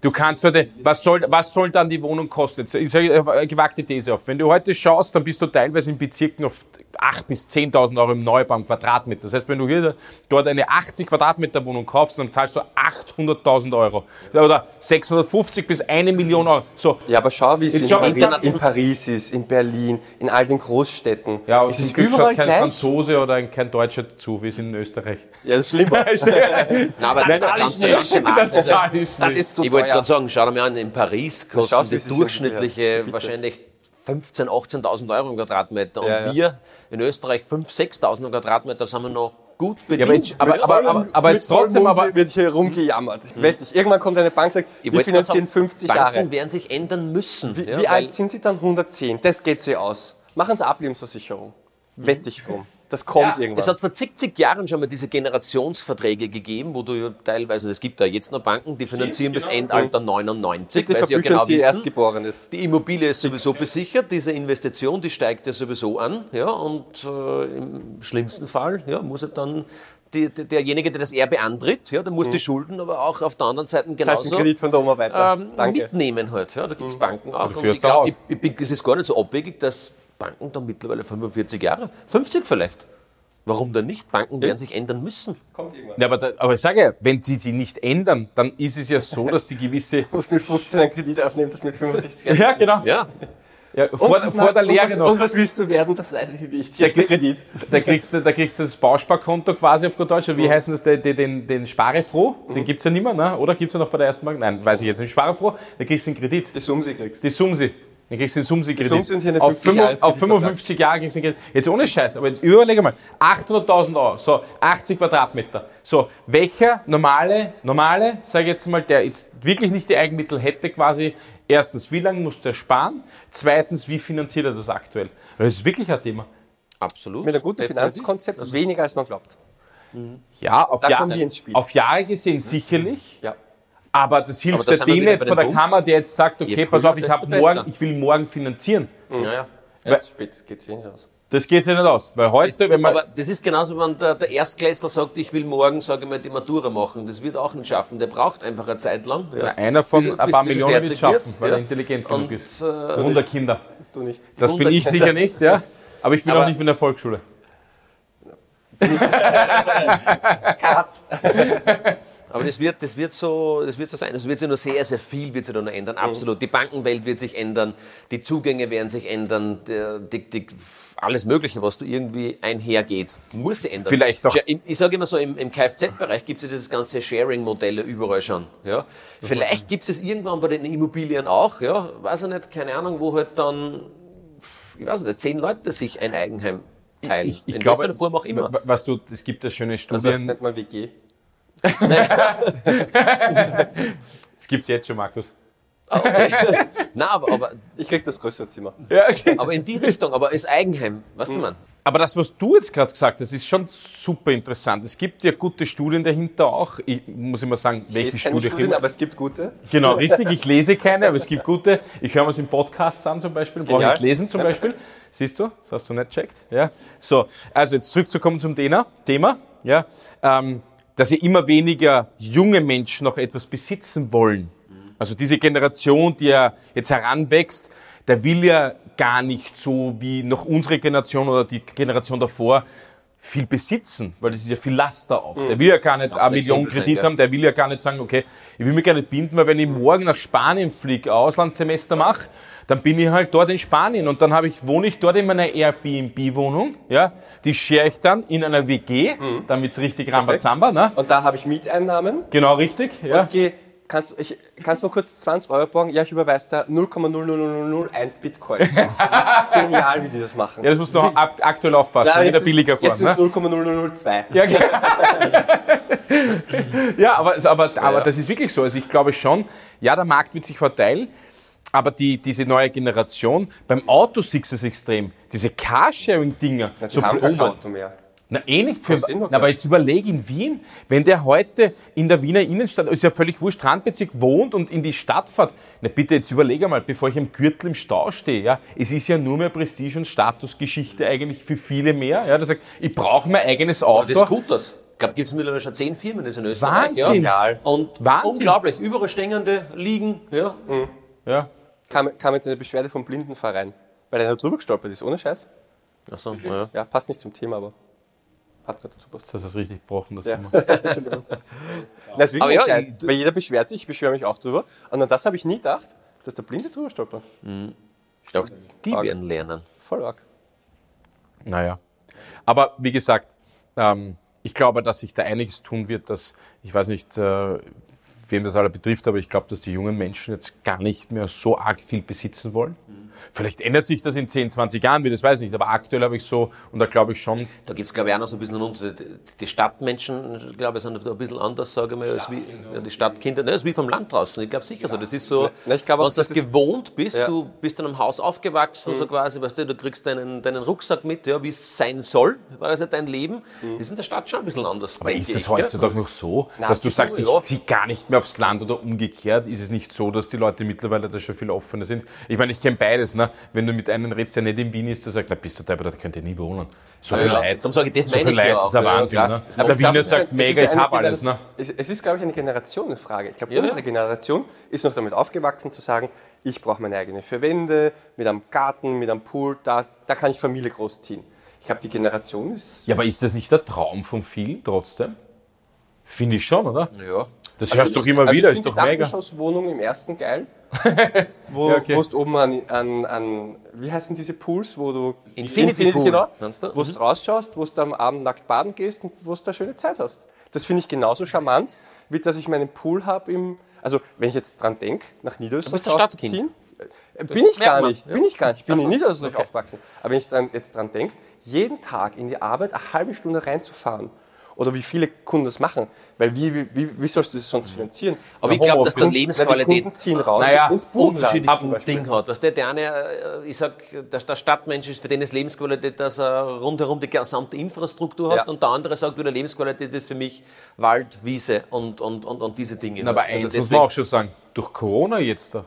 Du kannst heute, was soll, was soll dann die Wohnung kosten? Ich sage eine gewagte These auf. Wenn du heute schaust, dann bist du teilweise in Bezirken auf 8.000 bis 10.000 Euro im Neubau im Quadratmeter. Das heißt, wenn du hier dort eine 80 Quadratmeter Wohnung kaufst, dann zahlst du 800.000 Euro. Oder 650 bis 1 Million Euro. So. Ja, aber schau, wie es in, in, Paris ist, in Berlin, in all den Großstädten. Ja, es ist überall kein gleich. Franzose oder kein Deutscher dazu, wie es in Österreich. Ja, das ist schlimmer. Nein, aber das, das ist nicht. Das ist nicht. Das ist ich wollte gerade sagen, schau dir mal an, in Paris kosten die durchschnittliche wahrscheinlich 15.000, 18.000 Euro im Quadratmeter. Und ja, wir in Österreich 5.000, 6.000 im Quadratmeter sind wir noch gut bedient. Ja, aber, aber, aber, aber, aber jetzt trotzdem aber wird hier rumgejammert. Ich wette, irgendwann kommt eine Bank und sagt, wir finanzieren 50 Banken Jahre. Banken werden sich ändern müssen. Wie, ja, wie alt sind sie dann? 110. Das geht sie aus. Machen sie Ablebensversicherung. Wette ich drum. Das kommt ja, irgendwann. Es hat vor zig, zig Jahren schon mal diese Generationsverträge gegeben, wo du teilweise, es gibt da jetzt noch Banken, die finanzieren genau. bis Endalter 99, Bitte weil sie ja genau sie wissen, ist. die Immobilie ist sowieso besichert, diese Investition, die steigt ja sowieso an, ja, und äh, im schlimmsten Fall ja, muss er dann die, die, derjenige, der das Erbe antritt, ja, der muss mhm. die Schulden aber auch auf der anderen Seite genauso Kredit von der Oma weiter. Ähm, mitnehmen halt. Ja. Da gibt es mhm. Banken auch. Und ich glaube, es ist gar nicht so abwegig, dass Banken dann mittlerweile 45 Jahre, 50 vielleicht. Warum denn nicht? Banken werden sich ändern müssen. Kommt irgendwann. Ja, aber, da, aber ich sage ja, wenn sie sie nicht ändern, dann ist es ja so, dass die gewisse. Du musst mit 15 einen Kredit aufnehmen, das mit 65 Ja, genau. Ja. Ja, vor, vor der Lehre noch. Und was willst du werden? Das ich nicht. Hier da, Kredit. Da kriegst, du, da kriegst du das Bausparkonto quasi auf gut Deutsch. Wie mhm. heißt das? Den, den, den Sparefroh? Mhm. Den gibt es ja nicht mehr, ne? oder gibt es ja noch bei der ersten Bank? Nein, weiß ich jetzt nicht. Sparefroh, da kriegst du einen Kredit. Die Sumsi kriegst Die Sumsi. Dann kriegst du den Sumsi-Kredit. Sumsi und hier eine 50 auf, 5, auf 55 Jahre kriegst du den Kredit. Jetzt ohne Scheiß, aber jetzt überlege mal, 800.000 Euro, so 80 Quadratmeter. So, welcher normale, normale, sage ich jetzt mal, der jetzt wirklich nicht die Eigenmittel hätte quasi, erstens, wie lange muss der sparen? Zweitens, wie finanziert er das aktuell? Weil das ist wirklich ein Thema. Absolut. Mit einem guten Finanzkonzept also, weniger als man glaubt. Mhm. Ja, auf, Jahr, auf Jahre gesehen sicherlich. Ja. Aber das hilft aber das der nicht von der Punkt. Kammer, der jetzt sagt, okay, pass auf, ich, morgen, ich will morgen finanzieren. Mhm. Ja, ja. Erst spät geht es eh nicht aus. Das geht sich nicht aus, weil heute, das, wenn man... Aber das ist genauso, wenn der, der Erstklässler sagt, ich will morgen, sage ich mal, die Matura machen. Das wird auch nicht schaffen. Der braucht einfach eine Zeit lang. Ja. einer von bis, ein paar bis, Millionen wird es schaffen, weil ja. er intelligent genug ist. Äh, 100 Kinder. Du nicht. Das bin ich sicher nicht, ja. Aber ich bin aber auch nicht in der Volksschule. Cut. Aber das wird, das wird so, das wird so sein. Es wird sich nur sehr, sehr viel wird sich da noch ändern. Mhm. Absolut. Die Bankenwelt wird sich ändern. Die Zugänge werden sich ändern. Die, die, alles Mögliche, was du irgendwie einhergeht, muss sich ändern. Vielleicht doch. Ich sage immer so, im, im Kfz-Bereich gibt es ja dieses ganze Sharing-Modelle überall schon. Ja. Vielleicht gibt es irgendwann bei den Immobilien auch, ja, weiß ich nicht, keine Ahnung, wo halt dann, ich weiß nicht, zehn Leute sich ein Eigenheim teilen. Ich, ich In glaube, Form auch immer. Was du, es gibt ja schöne Studien. Also, nicht mal WG. Das gibt es jetzt schon, Markus. Ah, okay. Nein, aber, aber, Ich krieg das größere Zimmer. Ja, okay. Aber in die Richtung, aber ist Eigenheim, weißt mhm. du, man? Aber das, was du jetzt gerade gesagt hast, ist schon super interessant. Es gibt ja gute Studien dahinter auch. Ich muss immer sagen, ich welche Studie Studien, immer. aber es gibt gute. Genau, richtig. Ich lese keine, aber es gibt gute. Ich höre mir es im Podcast an zum Beispiel, brauche ich nicht lesen zum Beispiel. Siehst du? Das hast du nicht checkt. Ja. So, also jetzt zurückzukommen zum Thema. Ja. Ähm, dass ja immer weniger junge Menschen noch etwas besitzen wollen. Also diese Generation, die ja jetzt heranwächst, der will ja gar nicht so wie noch unsere Generation oder die Generation davor viel besitzen, weil das ist ja viel Laster auch. Der will ja gar nicht eine Million Kredit gell? haben, der will ja gar nicht sagen, okay, ich will mich gar nicht binden, weil wenn ich morgen nach Spanien fliege, Auslandssemester mache, dann bin ich halt dort in Spanien und dann habe ich, wohne ich dort in meiner Airbnb-Wohnung, ja, die share ich dann in einer WG, dann wird's richtig Rambazamba, ne? Und da habe ich Mieteinnahmen. Genau richtig, ja. Und geh, kannst, ich, kannst du mal kurz 20 Euro borgen? Ja, ich überweise da 0,00001 Bitcoin. Genial, wie die das machen. Ja, das musst du noch ak aktuell aufpassen, Ja, wieder jetzt, billiger jetzt fahren, ist ne? es 0,002. Ja, genau. ja aber, aber, aber das ist wirklich so. Also ich glaube schon, ja, der Markt wird sich verteilen, aber die, diese neue Generation, beim Auto siehst du es extrem. Diese Carsharing-Dinger, Na, die so haben kein. Auto mehr. Na, eh nicht für, eh na, aber jetzt überleg in Wien, wenn der heute in der Wiener Innenstadt, ist ja völlig wurscht, Strandbezirk wohnt und in die Stadt fährt. Na bitte, jetzt überleg einmal, bevor ich am Gürtel im Stau stehe, ja, es ist ja nur mehr Prestige und Statusgeschichte eigentlich für viele mehr, ja, der sagt, ich brauche mein eigenes Auto. Aber das Scooters. Ich glaube, gibt es mittlerweile schon zehn Firmen das in Österreich. Wahnsinn. Ja. Und Wahnsinn. unglaublich, überall stehende liegen. Ja. ja. Kam, kam jetzt eine Beschwerde vom Blindenverein, weil einer drüber gestolpert ist, ohne Scheiß. Achso, ja. Ja, passt nicht zum Thema, aber hat gerade dazu passt. Das hast du richtig gebrochen, das Ja. Thema. Na, ist wirklich Aber ja, Scheiß. Weil jeder beschwert sich, ich beschwere mich auch drüber. Und an das habe ich nie gedacht, dass der Blinde drüber stolpert. Auch die Arg. werden lernen. Voll arg. Naja. Aber wie gesagt, ähm, ich glaube, dass sich da einiges tun wird, dass, ich weiß nicht, äh, wem das alle betrifft, aber ich glaube, dass die jungen Menschen jetzt gar nicht mehr so arg viel besitzen wollen. Vielleicht ändert sich das in 10, 20 Jahren wieder, das weiß ich nicht, aber aktuell habe ich so, und da glaube ich schon, Da gibt es, glaube ich, auch noch so ein bisschen einen Unterschied. Die Stadtmenschen, glaube ich, sind da ein bisschen anders, sage ich mal, als wie ja, die Stadtkinder. Ne, das ist wie vom Land draußen. Ich glaube sicher so. Das ist so, Na, ich glaube auch, wenn du das das ist- gewohnt bist, Ja. Mhm. du bist in einem Haus aufgewachsen, so quasi, weißt du, du kriegst deinen, deinen Rucksack mit, ja, wie es sein soll, war das ja dein Leben. Das ist in der Stadt schon ein bisschen anders. aber ist das ich, heutzutage noch so, Na, dass du sagst, ich ja. ziehe gar nicht mehr aufs Land oder umgekehrt? Ist es nicht so, dass die Leute mittlerweile da schon viel offener sind? Ich meine, ich kenne beides, ne? wenn du mit einem redest, der nicht in Wien ist, der sagt, na bist du da, da könnt ihr nie wohnen. So Ja, viel ja. Leid. Darum sage ich, das so viel ja Leid, das ist ein. Ja, Wahnsinn. ne? Aber Der Wiener das sagt, das mega, ich habe alles. Ne? Es ist, glaube ich, eine Generationenfrage. Ich glaube, Ja, unsere ja. Generation ist noch damit aufgewachsen zu sagen, ich brauche meine eigene vier Wände, mit einem Garten, mit einem Pool, da, da kann ich Familie großziehen. Ich glaube, die Generation ist... Ja, aber ist das nicht der Traum von vielen trotzdem? Finde ich schon, oder? Ja. Das hörst du doch immer Also wieder, ich ist doch die mega. Dachgeschosswohnung im ersten geil. wo Ja, okay. wo du oben an, an, an, wie heißen diese Pools, wo du... Infinity Pool, genau. du? Wo du rausschaust, wo du am Abend nackt baden gehst und wo du da schöne Zeit hast. Das finde ich genauso charmant, wie dass ich meinen Pool habe im... Also, wenn ich jetzt dran denke, nach Niederösterreich Stadtkind. rauszuziehen, äh, bin ich gar nicht, bin ich gar nicht. Ich bin in Niederösterreich okay. aufgewachsen. Aber wenn ich dran, jetzt dran denke, jeden Tag in die Arbeit eine halbe Stunde reinzufahren, oder wie viele Kunden das machen, weil wie, wie, wie, sollst du das sonst finanzieren? Aber ich glaube, dass der Lebensqualität Na, die Kunden ziehen raus Naja, ins unterschiedlich Beispiel. Ding hat. Weißt du, der eine, äh, ich sag, der, der Stadtmensch ist für den ist Lebensqualität, dass er rundherum die gesamte Infrastruktur hat Ja. und der andere sagt, wieder Lebensqualität ist für mich Wald, Wiese und, und, und, und diese Dinge. Na, aber Also eins muss deswegen- man auch schon sagen, durch Corona jetzt da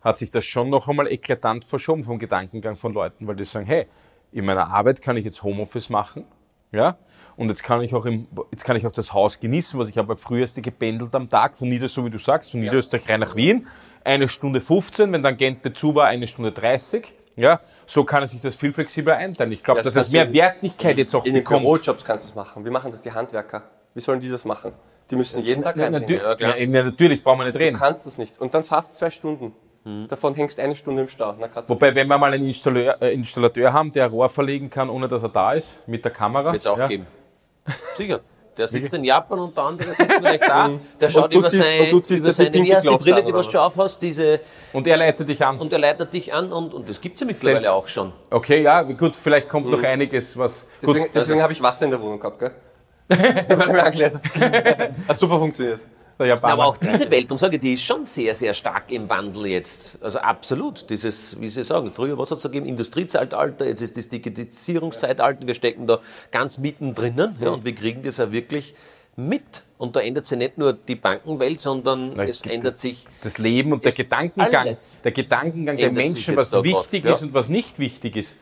hat sich das schon noch einmal eklatant verschoben vom Gedankengang von Leuten, weil die sagen, hey, in meiner Arbeit kann ich jetzt Homeoffice machen, ja, und jetzt kann ich auch im, jetzt kann ich auch das Haus genießen, was ich habe früher gependelt am Tag von Nieder, so wie du sagst, von Niederösterreich rein nach Wien, eine Stunde 15, wenn dann Gente zu war, eine Stunde 30, ja, so kann er sich das viel flexibler einteilen. Ich glaube, Das dass es mehr Wertigkeit jetzt auch In den bekommt. Bürojobs kannst du das machen. Wie machen das die Handwerker? Wie sollen die das machen? Die müssen jeden Tag Ja, natürlich, Ja, ja, natürlich brauchen wir nicht reden. Du kannst das nicht. Und dann fast zwei Stunden. Davon hängst eine Stunde im Stau. Na, Wobei, wenn wir mal einen Installateur, äh, Installateur haben, der Rohr verlegen kann, ohne dass er da ist, mit der Kamera. Wird es auch ja. geben. Sicher. Der sitzt in Japan und der andere sitzt vielleicht da. Der schaut über, ziehst- sein, und du ziehst über das mit seine, wie heißt die Brille, an, die du aufhast, diese, Und er leitet dich an. und er leitet dich an und, und das gibt es ja mittlerweile Selbst- auch schon. Okay, ja, gut, vielleicht kommt noch einiges, was. Deswegen, deswegen habe ich Wasser in der Wohnung gehabt, gell? Weil er mir erklärt. Hat super funktioniert. Der Japaner. Aber auch diese Welt, um sage ich, die ist schon sehr, sehr stark im Wandel jetzt. Also absolut. Dieses, wie Sie sagen, früher, was hat es da gegeben? Industriezeitalter, jetzt ist das Digitalisierungszeitalter. Wir stecken da ganz mittendrin ja, und wir kriegen das ja wirklich mit. Und da ändert sich nicht nur die Bankenwelt, sondern Na, es ändert sich das Leben und der Gedankengang, der Gedankengang der Menschen, was grad, wichtig ja. ist und was nicht wichtig ist.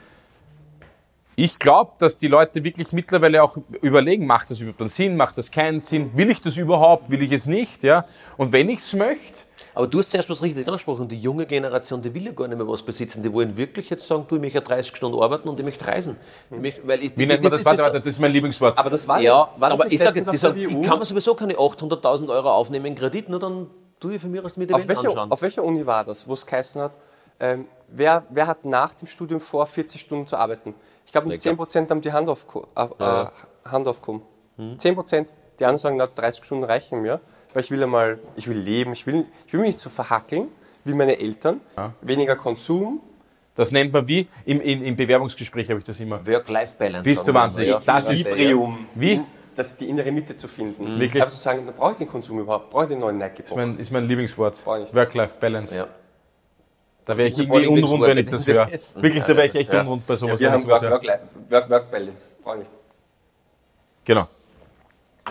Ich glaube, dass die Leute wirklich mittlerweile auch überlegen, macht das überhaupt einen Sinn, macht das keinen Sinn, will ich das überhaupt, will ich es nicht, ja? Und wenn ich es möchte, Aber du hast zuerst was richtig angesprochen. Die junge Generation, die will ja gar nicht mehr was besitzen. Die wollen wirklich jetzt sagen, du, ich möchte 30 Stunden arbeiten und ich möchte reisen. Ich möchte, weil ich, Wie nennt man das? Warte, warte, das ist mein Lieblingswort. Aber das war ja, das, war das aber nicht ich sage jetzt, die sagen, ich kann mir sowieso keine 800.000 Euro aufnehmen in Kredit, nur dann tue ich von mir aus mit dem auf, welcher, anschauen. auf welcher Uni war das, wo es geheißen hat, ähm, wer, wer hat nach dem Studium vor, 40 Stunden zu arbeiten? Ich glaube, nur Ich glaub- 10% haben die Hand, auf, äh, Ja. Hand aufgehoben. 10%. Die anderen sagen, na, 30 Stunden reichen mir, weil ich will einmal, ich will leben, ich will, ich will mich nicht so verhackeln wie meine Eltern. Weniger Konsum. Das nennt man wie? Im, in, im Bewerbungsgespräch habe ich das immer. Work-Life-Balance. Bist du wahnsinnig? mal, Das ist- Equilibrium. Wie? Das, die innere Mitte zu finden. Wirklich? Einfach zu sagen, da brauche ich den Konsum überhaupt, brauche ich den neuen Nike Ist mein, ist mein Lieblingswort. Work-Life-Balance. Ja. Da wäre ich irgendwie unrund, wenn ich das höre. Wirklich, da wäre ich echt Ja. unrund bei sowas. Ja, wir haben ich sowas Work- höre. Work-Life- Work- Work-Balance. Brauche ich nicht. Genau.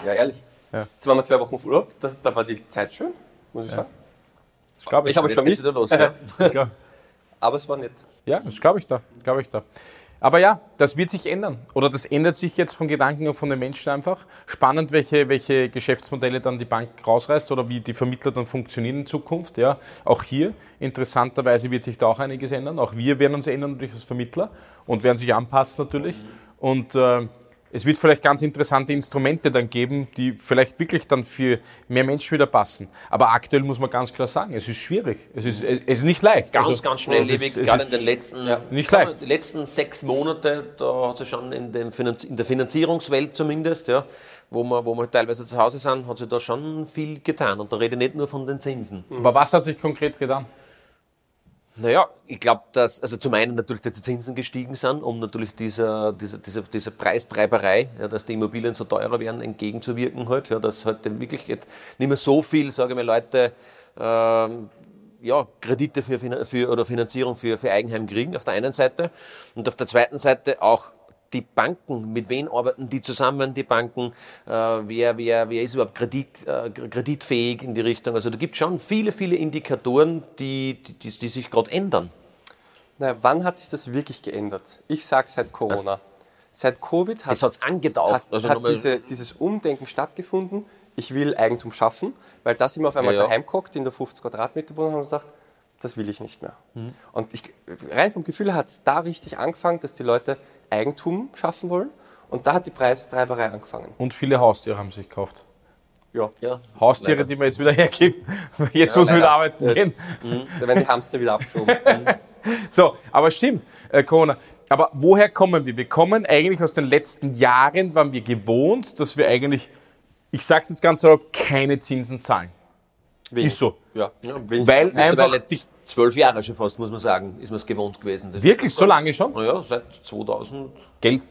Ja, ehrlich. Ja. Jetzt waren wir zwei Wochen auf Urlaub, da, da war die Zeit schön, muss ich sagen. Das glaube ich. Ich habe euch geht's vermisst, wieder los. Ja. Aber es war nett. Ja, das glaube ich da, glaube ich da. Aber ja, das wird sich ändern. Oder das ändert sich jetzt von Gedanken und von den Menschen einfach. Spannend, welche, welche Geschäftsmodelle dann die Bank rausreißt oder wie die Vermittler dann funktionieren in Zukunft. Ja, auch hier interessanterweise wird sich da auch einiges ändern. Auch wir werden uns ändern natürlich als Vermittler und werden sich anpassen natürlich. Und äh, es wird vielleicht ganz interessante Instrumente dann geben, die vielleicht wirklich dann für mehr Menschen wieder passen. Aber aktuell muss man ganz klar sagen, es ist schwierig. Es ist, es ist nicht leicht. Ganz, Also, ganz schnelllebig, gerade in den letzten, nicht sagen wir, leicht. die letzten sechs Monate, da hat sich schon in, in der Finanzierungswelt zumindest, ja, wo wir, wo wir teilweise zu Hause sind, hat sich da schon viel getan. Und da rede ich nicht nur von den Zinsen. Aber was hat sich konkret getan? Naja, ich glaube, dass, also zum einen natürlich, dass die Zinsen gestiegen sind, um natürlich dieser, dieser, dieser, dieser Preistreiberei, ja, dass die Immobilien so teurer werden, entgegenzuwirken halt, ja, dass halt dann wirklich jetzt nicht mehr so viel, sage ich mal, Leute, ähm, ja, Kredite für, für, oder Finanzierung für, für Eigenheim kriegen, auf der einen Seite. Und auf der zweiten Seite auch die Banken, mit wem arbeiten die zusammen, die Banken, äh, wer, wer, wer ist überhaupt Kredit, äh, kreditfähig in die Richtung. Also da gibt es schon viele, viele Indikatoren, die, die, die, die sich gerade ändern. Naja, wann hat sich das wirklich geändert? Ich sage seit Corona. seit Covid hat, Das angetaucht. hat, also hat diese, dieses Umdenken stattgefunden. Ich will Eigentum schaffen, weil da sind wir auf einmal Ja, ja. daheim gehockt in der 50 Quadratmeter Wohnung und gesagt, das will ich nicht mehr. Hm. Und ich, rein vom Gefühl hat es da richtig angefangen, dass die Leute Eigentum schaffen wollen. Und da hat die Preistreiberei angefangen. Und viele Haustiere haben sich gekauft. Ja, ja, Haustiere, leider. die man jetzt wieder hergibt. Jetzt muss man wieder arbeiten Ja. gehen. da werden die Hamster wieder abgeschoben. So, aber stimmt, äh, Corona. Aber woher kommen wir? Wir kommen eigentlich aus den letzten Jahren, waren wir gewohnt, dass wir eigentlich, ich sage es jetzt ganz salopp, keine Zinsen zahlen. Wenig. Ist so. Ja, wenig. Weil einfach die, zwölf Jahre schon fast, muss man sagen, ist man es gewohnt gewesen. Das wirklich so lange schon? Naja, seit 2010 Geld.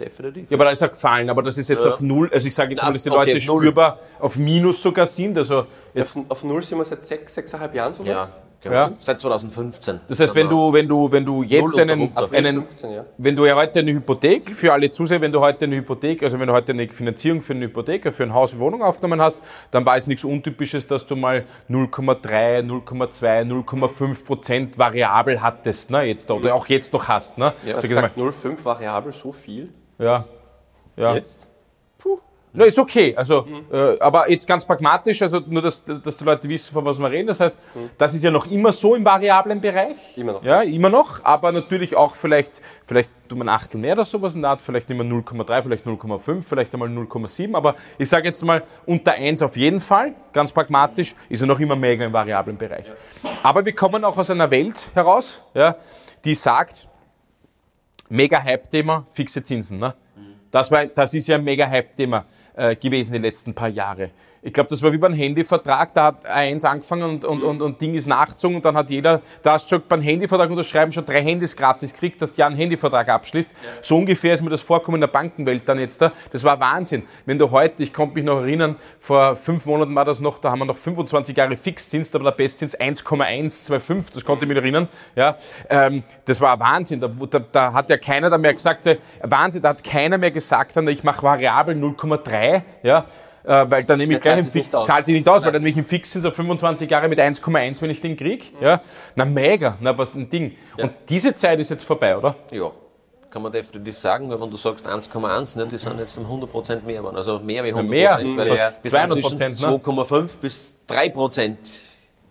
definitiv. Ja, aber da ist er gefallen, aber das ist jetzt Ja. auf Null, also ich sage jetzt mal, dass die okay, Leute Null. spürbar auf Minus sogar sind. Also jetzt, auf, auf Null sind wir seit sechs, sechseinhalb Jahren sowas. Ja. Ja. seit 2015. das heißt, wenn du, wenn du, wenn du jetzt einen, einen 15, ja. wenn du ja heute eine Hypothek, für alle Zuseher, wenn du heute eine Hypothek, also wenn du heute eine Finanzierung für eine Hypothek, für ein Haus, Wohnung aufgenommen hast, dann war es nichts Untypisches, dass du mal 0,3, 0,2, 0,5 Prozent variabel hattest, ne, jetzt oder auch jetzt noch hast, ne. Ja. Das sagt 0,5 variabel so viel. ja. Ja. Jetzt? Na, ist okay. Also, äh, aber jetzt ganz pragmatisch, also nur, dass, dass die Leute wissen, von was wir reden. Das heißt, das ist ja noch immer so im variablen Bereich. Immer noch. Ja, immer noch. Aber natürlich auch vielleicht, vielleicht tut man ein Achtel mehr oder sowas in der Art, vielleicht mehr 0,3, vielleicht 0,5, vielleicht einmal 0,7. Aber ich sage jetzt mal, unter 1 auf jeden Fall, ganz pragmatisch, ist er noch immer mega im variablen Bereich. Aber wir kommen auch aus einer Welt heraus, ja, die sagt, mega Hype-Thema, fixe Zinsen. Ne? Das, war, das ist ja ein mega Hype-Thema äh, gewesen die letzten paar Jahre. Ich glaube, das war wie beim Handyvertrag, da hat eins angefangen und, und, und, und Ding ist nachgezogen und dann hat jeder, da hast du schon beim Handyvertrag unterschreiben, schon drei Handys gratis kriegt, dass du ja einen Handyvertrag abschließt. So ungefähr ist mir das vorkommen in der Bankenwelt dann jetzt da. Das war Wahnsinn. Wenn du heute, ich konnte mich noch erinnern, vor fünf Monaten war das noch, da haben wir noch 25 Jahre Fixzins, da war der Bestzins 1,125, das konnte ich mich erinnern. Ja, ähm, das war Wahnsinn. Da, da, da hat ja keiner da mehr gesagt, äh, Wahnsinn, da hat keiner mehr gesagt, dann, ich mache variabel 0,3, ja, weil dann nehme ich gleich zahlt sich Fix, nicht aus. zahlt sich nicht aus, weil dann nehme ich im Fixzins auf 25 Jahre mit 1,1, wenn ich den krieg. Ja, na mega, na was ein Ding. Und diese Zeit ist jetzt vorbei, oder? Ja, kann man definitiv sagen, weil wenn du sagst 1,1, ne, die sind jetzt um 100% mehr geworden. Also mehr wie 100%. mehr, weil sind 200%, zwischen ne? 2,5 bis 3%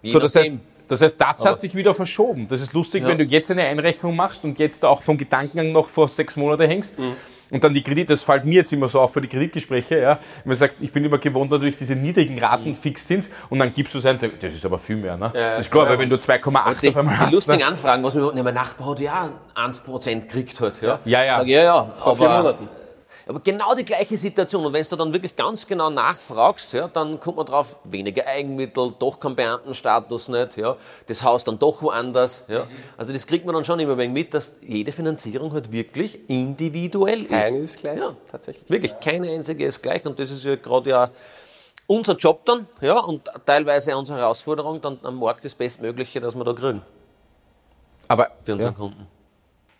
so, das heißt, das heißt, das hat sich wieder verschoben. Das ist lustig, ja. wenn du jetzt eine Einrechnung machst und jetzt auch vom Gedankengang noch vor sechs Monate hängst. Mhm. Und dann die Kredite, das fällt mir jetzt immer so auf bei den Kreditgesprächen, ja. Wenn man sagt, ich bin immer gewohnt natürlich diese niedrigen Raten mhm. Fixzins und dann gibst du es ein, das ist aber viel mehr, ne? Ja, das ist klar, ja. weil wenn du 2,8 die, auf einmal die hast. Die lustigen ne? Anfragen, was mir, mein Nachbar hat ja 1% kriegt halt, ja. Ja, ja. Sag, ja, ja. Vor vier Monaten. Aber genau die gleiche Situation. Und wenn du dann wirklich ganz genau nachfragst, ja, dann kommt man drauf, weniger Eigenmittel, doch kein Beamtenstatus nicht, ja, das Haus dann doch woanders. Ja. Also das kriegt man dann schon immer ein wenig mit, dass jede Finanzierung halt wirklich individuell ist. Keine ist gleich, ja, tatsächlich. Wirklich, keine einzige ist gleich. Und das ist ja gerade ja unser Job dann, ja, und teilweise unsere Herausforderung, dann am Markt das Bestmögliche, das wir da kriegen. Aber für unseren ja. Kunden.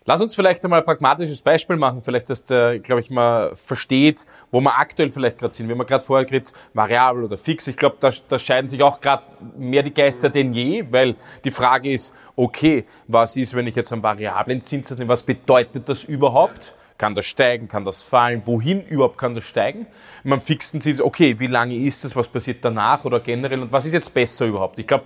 Lass uns vielleicht einmal ein pragmatisches Beispiel machen, vielleicht, dass der, glaube ich, mal versteht, wo wir aktuell vielleicht gerade sind. Wir haben gerade vorher geredet, variabel oder fix. Ich glaube, da, da scheiden sich auch gerade mehr die Geister denn je, weil die Frage ist, okay, was ist, wenn ich jetzt einen variablen Zins nehme, was bedeutet das überhaupt? Kann das steigen, kann das fallen? Wohin überhaupt kann das steigen? Man fixen Zins, okay, wie lange ist das, was passiert danach oder generell und was ist jetzt besser überhaupt? Ich glaube,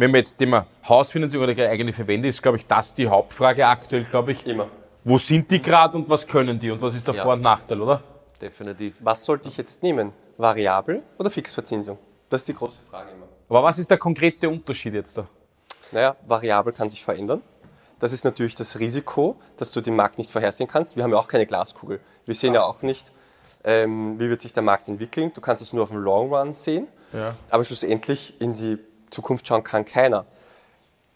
wenn wir jetzt Thema Hausfinanzierung oder eigene Verwende ist, glaube ich, das die Hauptfrage aktuell, glaube ich. Immer. Wo sind die gerade und was können die und was ist der ja. Vor- und Nachteil, oder? Definitiv. Was sollte ich jetzt nehmen? Variabel oder Fixverzinsung? Das ist die große Frage immer. Aber was ist der konkrete Unterschied jetzt da? Naja, variabel kann sich verändern. Das ist natürlich das Risiko, dass du den Markt nicht vorhersehen kannst. Wir haben ja auch keine Glaskugel. Wir sehen ja, ja auch nicht, ähm, wie wird sich der Markt entwickeln. Du kannst es nur auf dem Long Run sehen. Ja. Aber schlussendlich in die Zukunft schauen kann keiner.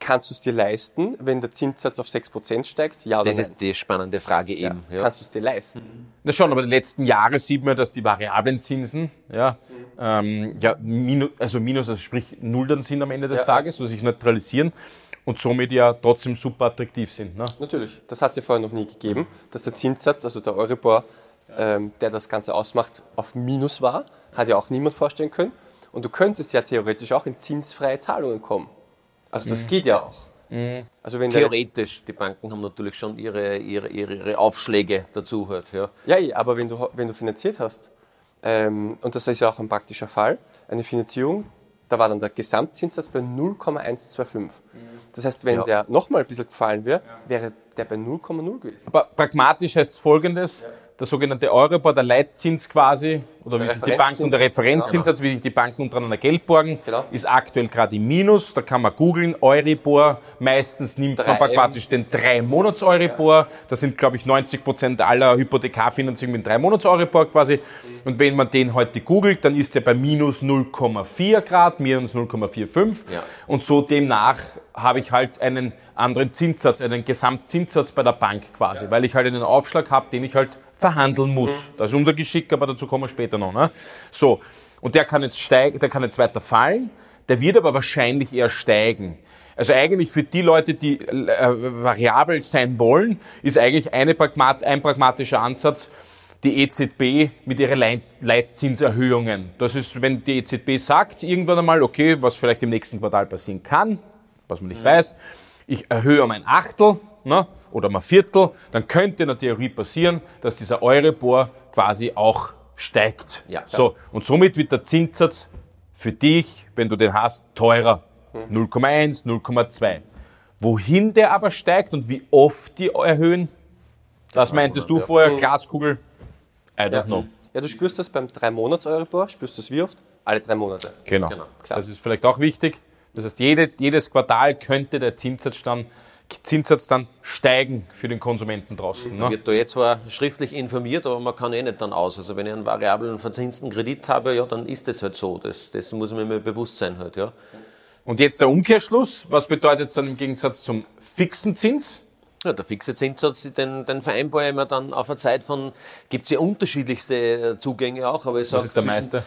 Kannst du es dir leisten, wenn der Zinssatz auf 6% steigt? Ja oder das nein? ist die spannende Frage eben. Ja. Ja. Kannst du es dir leisten? Na schon, aber in den letzten Jahren sieht man, dass die variablen Zinsen, ja, mhm. ähm, ja minus, also minus, also sprich null dann sind am Ende des ja. Tages, also sich neutralisieren und somit ja trotzdem super attraktiv sind. Ne? Natürlich, das hat es ja vorher noch nie gegeben, dass der Zinssatz, also der Euribor, ähm, der das Ganze ausmacht, auf Minus war. Hat ja auch niemand vorstellen können. Und du könntest ja theoretisch auch in zinsfreie Zahlungen kommen. Also das mhm. geht ja auch. Mhm. Also wenn Theoretisch, die Banken haben natürlich schon ihre, ihre, ihre Aufschläge dazu. Halt, ja. ja, aber wenn du, wenn du finanziert hast, ähm, und das ist ja auch ein praktischer Fall, eine Finanzierung, da war dann der Gesamtzinssatz bei 0,125. Mhm. Das heißt, wenn ja. der nochmal ein bisschen gefallen wäre, wäre der bei 0,0 gewesen. Aber pragmatisch heißt es folgendes, ja der sogenannte Euribor, der Leitzins quasi, oder wie sich die Banken, der Referenzzins, also wie sich die Banken untereinander Geld borgen, genau. ist aktuell gerade im Minus. Da kann man googeln, Euribor, meistens nimmt Drei man praktisch den 3-Monats-Euribor. Ja. Das sind, glaube ich, 90 Prozent aller Hypothekarfinanzierungen mit 3-Monats-Euribor quasi. Und wenn man den heute googelt, dann ist er bei minus 0,4 Grad, minus 0,45. Ja. Und so demnach habe ich halt einen anderen Zinssatz, einen Gesamtzinssatz bei der Bank quasi, ja. weil ich halt einen Aufschlag habe, den ich halt verhandeln muss. Mhm. Das ist unser Geschick, aber dazu kommen wir später noch. Ne? So, und der kann jetzt steigen, der kann jetzt weiter fallen, der wird aber wahrscheinlich eher steigen. Also eigentlich für die Leute, die äh, variabel sein wollen, ist eigentlich eine Pragmat, ein pragmatischer Ansatz, die EZB mit ihren Leitzinserhöhungen. Das ist, wenn die EZB sagt irgendwann einmal, okay, was vielleicht im nächsten Quartal passieren kann, was man nicht mhm. weiß, ich erhöhe um ein Achtel, ne, oder mal Viertel, dann könnte in der Theorie passieren, dass dieser Euribor quasi auch steigt. Ja, so, und somit wird der Zinssatz für dich, wenn du den hast, teurer. 0,1, 0,2. Wohin der aber steigt und wie oft die erhöhen, das meintest du vorher, mhm. Glaskugel, I don't ja. know. Ja, du spürst das beim 3-Monats-Euribor, spürst du das wie oft? Alle drei Monate. Genau. genau. Das ist vielleicht auch wichtig. Das heißt, jede, jedes Quartal könnte der Zinssatz dann Zinssatz dann steigen für den Konsumenten draußen. Ne? Wird da jetzt zwar schriftlich informiert, aber man kann eh nicht dann aus. Also wenn ich einen variablen verzinsten Kredit habe, ja, dann ist das halt so. Das, das muss mir mal bewusst sein halt, ja. Und jetzt der Umkehrschluss. Was bedeutet es dann im Gegensatz zum fixen Zins? Ja, der fixe Zinssatz, den, den vereinbare ich mir dann auf eine Zeit von, gibt es ja unterschiedlichste äh, Zugänge auch, aber ich Was ist der meiste?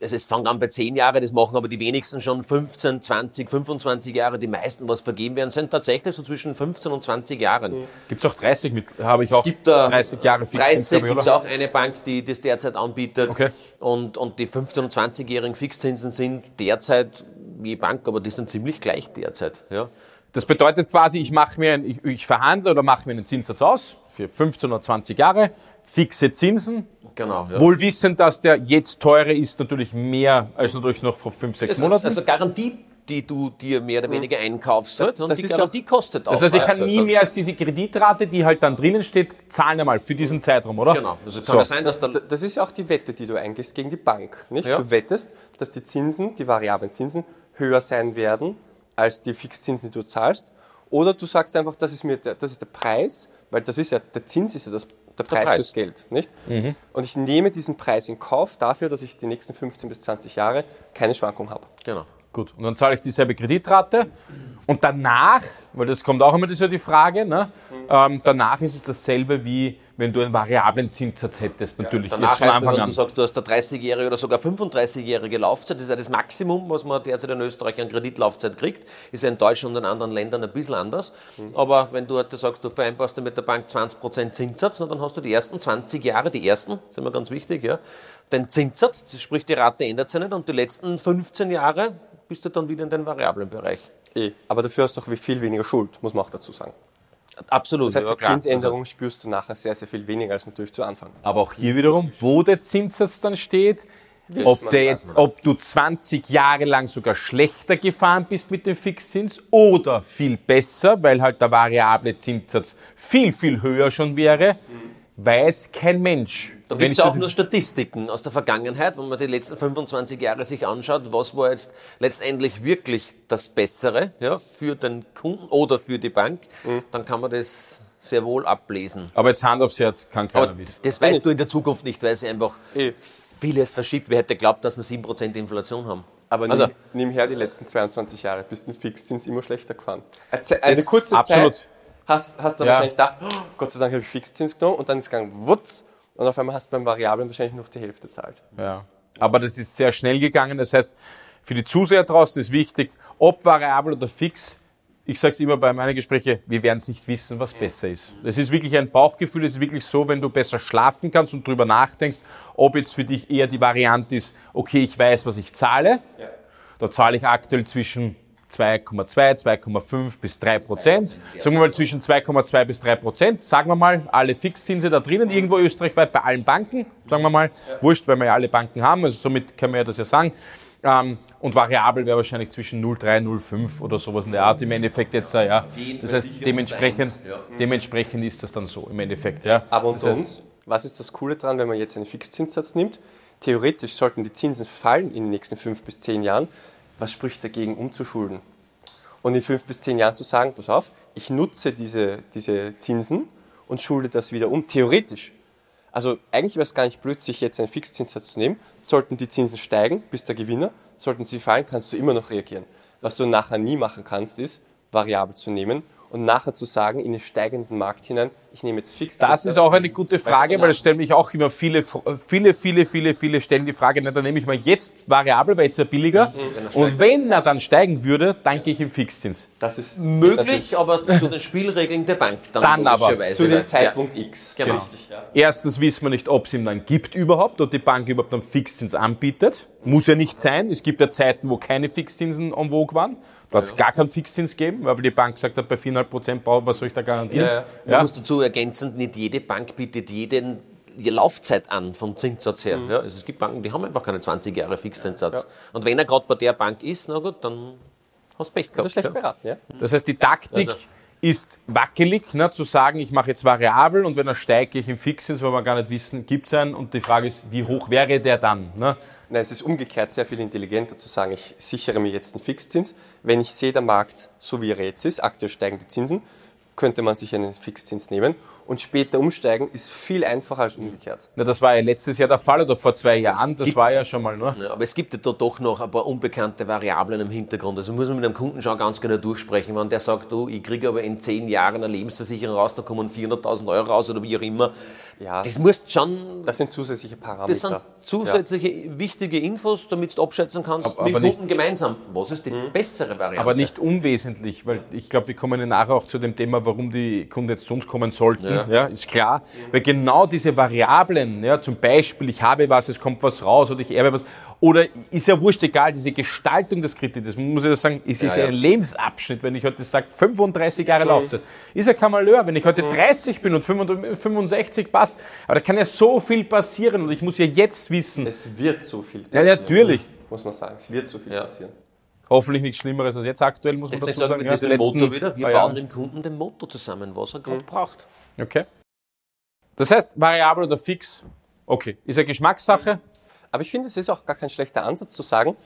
Also es fängt an bei 10 Jahren, das machen aber die wenigsten schon 15, 20, 25 Jahre. Die meisten, was vergeben werden, sind tatsächlich so zwischen 15 und 20 Jahren. Mhm. Gibt es auch 30 mit, habe ich auch. Es gibt da 30 Jahre fix 30 gibt es auch eine Bank, die das derzeit anbietet. Okay. Und, und die 15- und 20-jährigen Fixzinsen sind derzeit je Bank, aber die sind ziemlich gleich derzeit. Ja. Das bedeutet quasi, ich mache mir, ich, ich verhandle oder mache mir einen Zinssatz aus für 15 oder 20 Jahre, fixe Zinsen, Genau. Ja. Wohl wissend, dass der jetzt teurer ist, natürlich mehr als natürlich noch vor fünf, sechs also, Monaten. Also Garantie die du dir mehr oder weniger einkaufst. Halt, und Das die ist Garantie kostet auch. Das heißt, ich kann nie mehr als diese Kreditrate, die halt dann drinnen steht, zahlen einmal für diesen Zeitraum, oder? Genau. Also kann So. ja sein, dass dann Das ist ja auch die Wette, die du eingehst gegen die Bank. Nicht? Ja. Du wettest, dass die Zinsen, die variablen Zinsen, höher sein werden als die Fixzinsen, die du zahlst. Oder du sagst einfach, das ist, mir der, das ist der Preis, weil das ist ja, der Zins ist ja das, der Preis, Preis. fürs Geld. Nicht? Und ich nehme diesen Preis in Kauf dafür, dass ich die nächsten 15 bis 20 Jahre keine Schwankung habe. genau. Gut, und dann zahle ich dieselbe Kreditrate. Und danach, weil das kommt auch immer ist ja die Frage, ne? ähm, danach ist es dasselbe wie wenn du einen variablen Zinssatz hättest, natürlich. Danach jetzt von heißt, wenn du sagst, du hast eine 30-jährige oder sogar 35-jährige Laufzeit, das ist ja das Maximum, was man derzeit in Österreich an Kreditlaufzeit kriegt. Ist ja in Deutschland und in anderen Ländern ein bisschen anders. Aber wenn du heute sagst, du vereinbarst dir mit der Bank 20% Zinssatz, na, dann hast du die ersten 20 Jahre, die ersten, sind wir ganz wichtig, ja, den Zinssatz, sprich die Rate ändert sich nicht und die letzten 15 Jahre bist du dann wieder in den variablen Bereich. Eh. Aber dafür hast du auch viel weniger Schuld, muss man auch dazu sagen. Absolut. Das heißt, die klar. Zinsänderung spürst du nachher sehr, sehr viel weniger als natürlich zu Anfang. Aber auch hier wiederum, wo der Zinssatz dann steht, ob, jetzt, ob du 20 Jahre lang sogar schlechter gefahren bist mit dem Fixzins oder viel besser, weil halt der variable Zinssatz viel, viel höher schon wäre, weiß kein Mensch. Da Wenn gibt ich es auch nur Statistiken aus der Vergangenheit, wenn man die letzten 25 Jahre sich anschaut, was war jetzt letztendlich wirklich das Bessere ja, für den Kunden oder für die Bank, Mhm. dann kann man das sehr wohl ablesen. aber jetzt Hand aufs Herz, kann keiner Aber wissen. das weißt du in der Zukunft nicht, weil sie einfach Eh. vieles verschiebt. Wer hätte geglaubt, dass wir 7% Inflation haben? Aber Also- nimm, nimm her die letzten 22 Jahre, bist du mit Fixzins immer schlechter gefahren. Eine kurze absolut. Zeit hast, hast du Ja. wahrscheinlich gedacht, oh, Gott sei Dank habe ich Fixzins genommen und dann ist es gegangen, wutz, und auf einmal hast du beim Variablen wahrscheinlich noch die Hälfte zahlt. Ja. Aber das ist sehr schnell gegangen. Das heißt, für die Zuseher draußen ist wichtig, ob variabel oder fix. Ich sage es immer bei meinen Gesprächen, wir werden es nicht wissen, was besser ist. Das ist wirklich ein Bauchgefühl. Es ist wirklich so, wenn du besser schlafen kannst und drüber nachdenkst, ob jetzt für dich eher die Variante ist, okay, ich weiß, was ich zahle. Da zahle ich aktuell zwischen 2,2, 2,5 bis 3 Prozent. Sagen wir mal zwischen 2,2 bis 3 Prozent. Sagen wir mal, alle Fixzinse da drinnen, irgendwo österreichweit bei allen Banken. Sagen wir mal, wurscht, weil wir ja alle Banken haben, also somit können wir ja das ja sagen. Ähm, und variabel wäre wahrscheinlich zwischen 0,3, 0,5 oder sowas in der Art. Im Endeffekt jetzt, äh, ja. Das heißt, dementsprechend, dementsprechend ist das dann so im Endeffekt, ja. Aber Das unter heißt, uns, was ist das Coole dran, wenn man jetzt einen Fixzinssatz nimmt? Theoretisch sollten die Zinsen fallen in den nächsten fünf bis zehn Jahren. Was spricht dagegen, umzuschulden? Und in fünf bis zehn Jahren zu sagen, pass auf, ich nutze diese, diese Zinsen und schulde das wieder um, theoretisch. Also eigentlich wäre es gar nicht blöd, sich jetzt einen Fixzinssatz zu nehmen. Sollten die Zinsen steigen, bist der Gewinner. Sollten sie fallen, kannst du immer noch reagieren. Was du nachher nie machen kannst, ist, variabel zu nehmen und nachher zu sagen, in den steigenden Markt hinein, ich nehme jetzt Fixzinssatz. Das ist auch eine gute Frage, weil das stellen mich auch immer viele, viele, viele, viele, viele stellen die Frage, na, dann nehme ich mal jetzt variabel, weil jetzt ja billiger. Und wenn er dann steigen würde, dann gehe ich im Fixzins. Das ist Möglich, aber zu den Spielregeln der Bank. Dann, Dann aber. zu dem Zeitpunkt X. Genau. Richtig, ja. Erstens wissen wir nicht, ob es ihm dann gibt überhaupt, ob die Bank überhaupt einen Fixzins anbietet. Muss ja nicht sein. Es gibt ja Zeiten, wo keine Fixzinsen en vogue waren. Da hat es gar keinen Fixzins gegeben, weil die Bank gesagt hat, bei 4,5 Prozent, was soll ich da garantieren? Ja, ja. Man muss dazu ergänzend, nicht jede Bank bietet jeden die Laufzeit an vom Zinssatz her. Ja, also es gibt Banken, die haben einfach keine 20 Jahre Fixzinssatz. Und wenn er gerade bei der Bank ist, na gut, dann hast du Pech gehabt. Also schlecht ja. beraten, ja? Das heißt, die Taktik Also- ist wackelig, ne, zu sagen, ich mache jetzt variabel und wenn er steigt, gehe ich im Fixzins, weil wir gar nicht wissen, gibt es einen. Und die Frage ist, wie hoch wäre der dann? Ne? Nein, es ist umgekehrt sehr viel intelligenter zu sagen, ich sichere mir jetzt einen Fixzins. Wenn ich sehe, der Markt so wie er jetzt ist, aktuell steigen die Zinsen, könnte man sich einen Fixzins nehmen. Und später umsteigen ist viel einfacher als umgekehrt. Na, das war ja letztes Jahr der Fall oder vor zwei Jahren. Das gibt- war ja schon mal. Ne? Ja, aber es gibt ja da doch noch ein paar unbekannte Variablen im Hintergrund. Also muss man mit einem Kunden schon ganz genau durchsprechen. Wenn der sagt, du, ich kriege aber in zehn Jahren eine Lebensversicherung raus, da kommen 400.000 Euro raus oder wie auch immer. Ja, Das musst schon, das sind zusätzliche das Parameter. sind zusätzliche wichtige Infos, damit du abschätzen kannst, Aber- mit aber dem nicht- Kunden gemeinsam, was ist die bessere Variante. Aber nicht unwesentlich, weil ich glaube, wir kommen ja nachher auch zu dem Thema, warum die Kunden jetzt zu uns kommen sollten. Ja, Ja. ist klar. Weil genau diese Variablen, ja, zum Beispiel, ich habe was, es kommt was raus oder ich erbe was, oder ist ja wurscht egal, diese Gestaltung des Kredites, man muss ja sagen, es ist ja, ein Lebensabschnitt, wenn ich heute sage, 35 Jahre Laufzeit, ist ja kein Malheur, wenn ich heute 30 bin und 65 passt, aber da kann ja so viel passieren und ich muss ja jetzt wissen, Es wird so viel ja, natürlich, muss man sagen. Es wird so viel passieren. Hoffentlich nichts Schlimmeres als jetzt aktuell, muss man Jetzt dazu sagen sagen. wir das Ja, mit dem Motor wieder. Wir paar bauen dem Kunden den Motor zusammen, was er Mhm. gerade braucht. Okay. Das heißt, variabel oder fix, okay, ist eine Geschmackssache. Aber ich finde, es ist auch gar kein schlechter Ansatz zu sagen,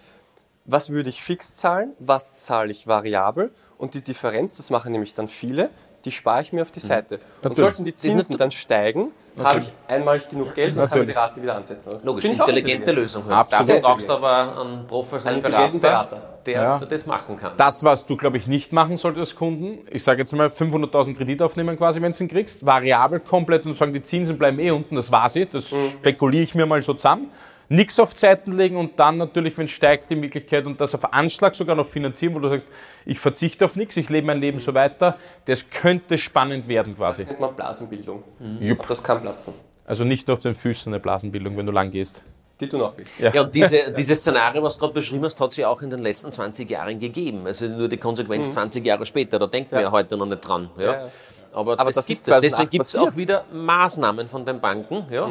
was würde ich fix zahlen, was zahle ich variabel und die Differenz, das machen nämlich dann viele, die spare ich mir auf die Seite. Und Natürlich. sollten die Zinsen dann steigen, habe ich einmalig genug Geld und kann die Rate wieder ansetzen. oder? Logisch, intelligente intelligent. Lösung. Halt. Dafür brauchst du aber einen professionellen Berater, Berater. der Ja. das machen kann. Das, was du, glaube ich, nicht machen solltest als Kunden, ich sage jetzt mal 500.000 Kredit aufnehmen quasi, wenn du ihn kriegst, variabel komplett und sagen, die Zinsen bleiben eh unten, das war sie, das spekuliere ich mir mal so zusammen. Nichts auf Zeiten legen und dann natürlich, wenn es steigt, die Möglichkeit und das auf Anschlag sogar noch finanzieren, wo du sagst, ich verzichte auf nichts, ich lebe mein Leben so weiter, das könnte spannend werden quasi. Das nennt man Blasenbildung. Jupp. Und das kann platzen. Also nicht nur auf den Füßen eine Blasenbildung, wenn du lang gehst. Die tun auch weh. Ja, und diese, dieses Szenario, was du gerade beschrieben hast, hat sich auch in den letzten 20 Jahren gegeben. Also nur die Konsequenz 20 Jahre später, da denkt man ja heute noch nicht dran. Ja. Ja, ja. Aber, Aber das, das gibt es. 2008 Deswegen gibt es auch wieder Maßnahmen von den Banken, ja,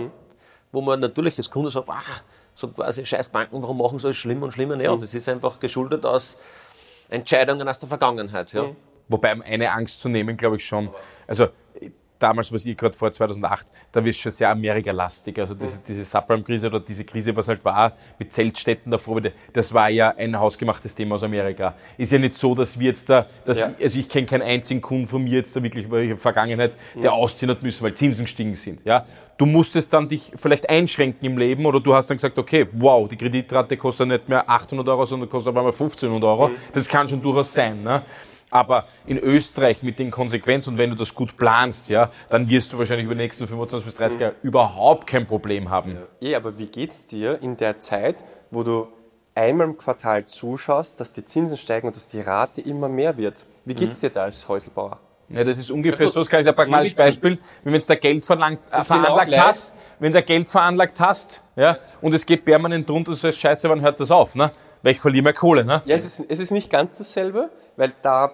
wo man natürlich als Kunde sagt, ah, so quasi scheiß Banken, warum machen sie alles schlimm und schlimmer? Ja, das ist einfach geschuldet aus Entscheidungen aus der Vergangenheit. Ja. Wobei, um eine Angst zu nehmen, glaube ich schon. Also damals, was ich gerade vor 2008, da wird schon sehr Amerika-lastig. Also diese, diese Subprime-Krise oder diese Krise, was halt war mit Zeltstätten davor, das war ja ein hausgemachtes Thema aus Amerika. Ist ja nicht so, dass wir jetzt da, dass, Ja. also ich kenne keinen einzigen Kunden von mir jetzt da wirklich in der Vergangenheit, der ausziehen hat müssen, weil Zinsen gestiegen sind. Ja? Du musstest dann dich vielleicht einschränken im Leben oder du hast dann gesagt, okay, wow, die Kreditrate kostet nicht mehr 800 Euro, sondern kostet auf einmal 1500 Euro. Das kann schon durchaus sein. Ne? Aber in Österreich mit den Konsequenzen und wenn du das gut planst, ja, dann wirst du wahrscheinlich über die nächsten 25 bis 30 Jahre überhaupt kein Problem haben. Eh, aber wie geht's dir in der Zeit, wo du einmal im Quartal zuschaust, dass die Zinsen steigen und dass die Rate immer mehr wird? Wie geht's dir da als Häuselbauer? Ja, das ist ungefähr so, das kann ich dir ein pragmatisches Beispiel, wenn du da Geld verlangt, äh, Ist genau veranlagt gleich. hast, wenn du Geld veranlagt hast, ja, und es geht permanent drunter, du sagst, scheiße, wann hört das auf, ne? Weil ich verliere mehr Kohle, ne? Ja, es ist, es ist nicht ganz dasselbe, weil da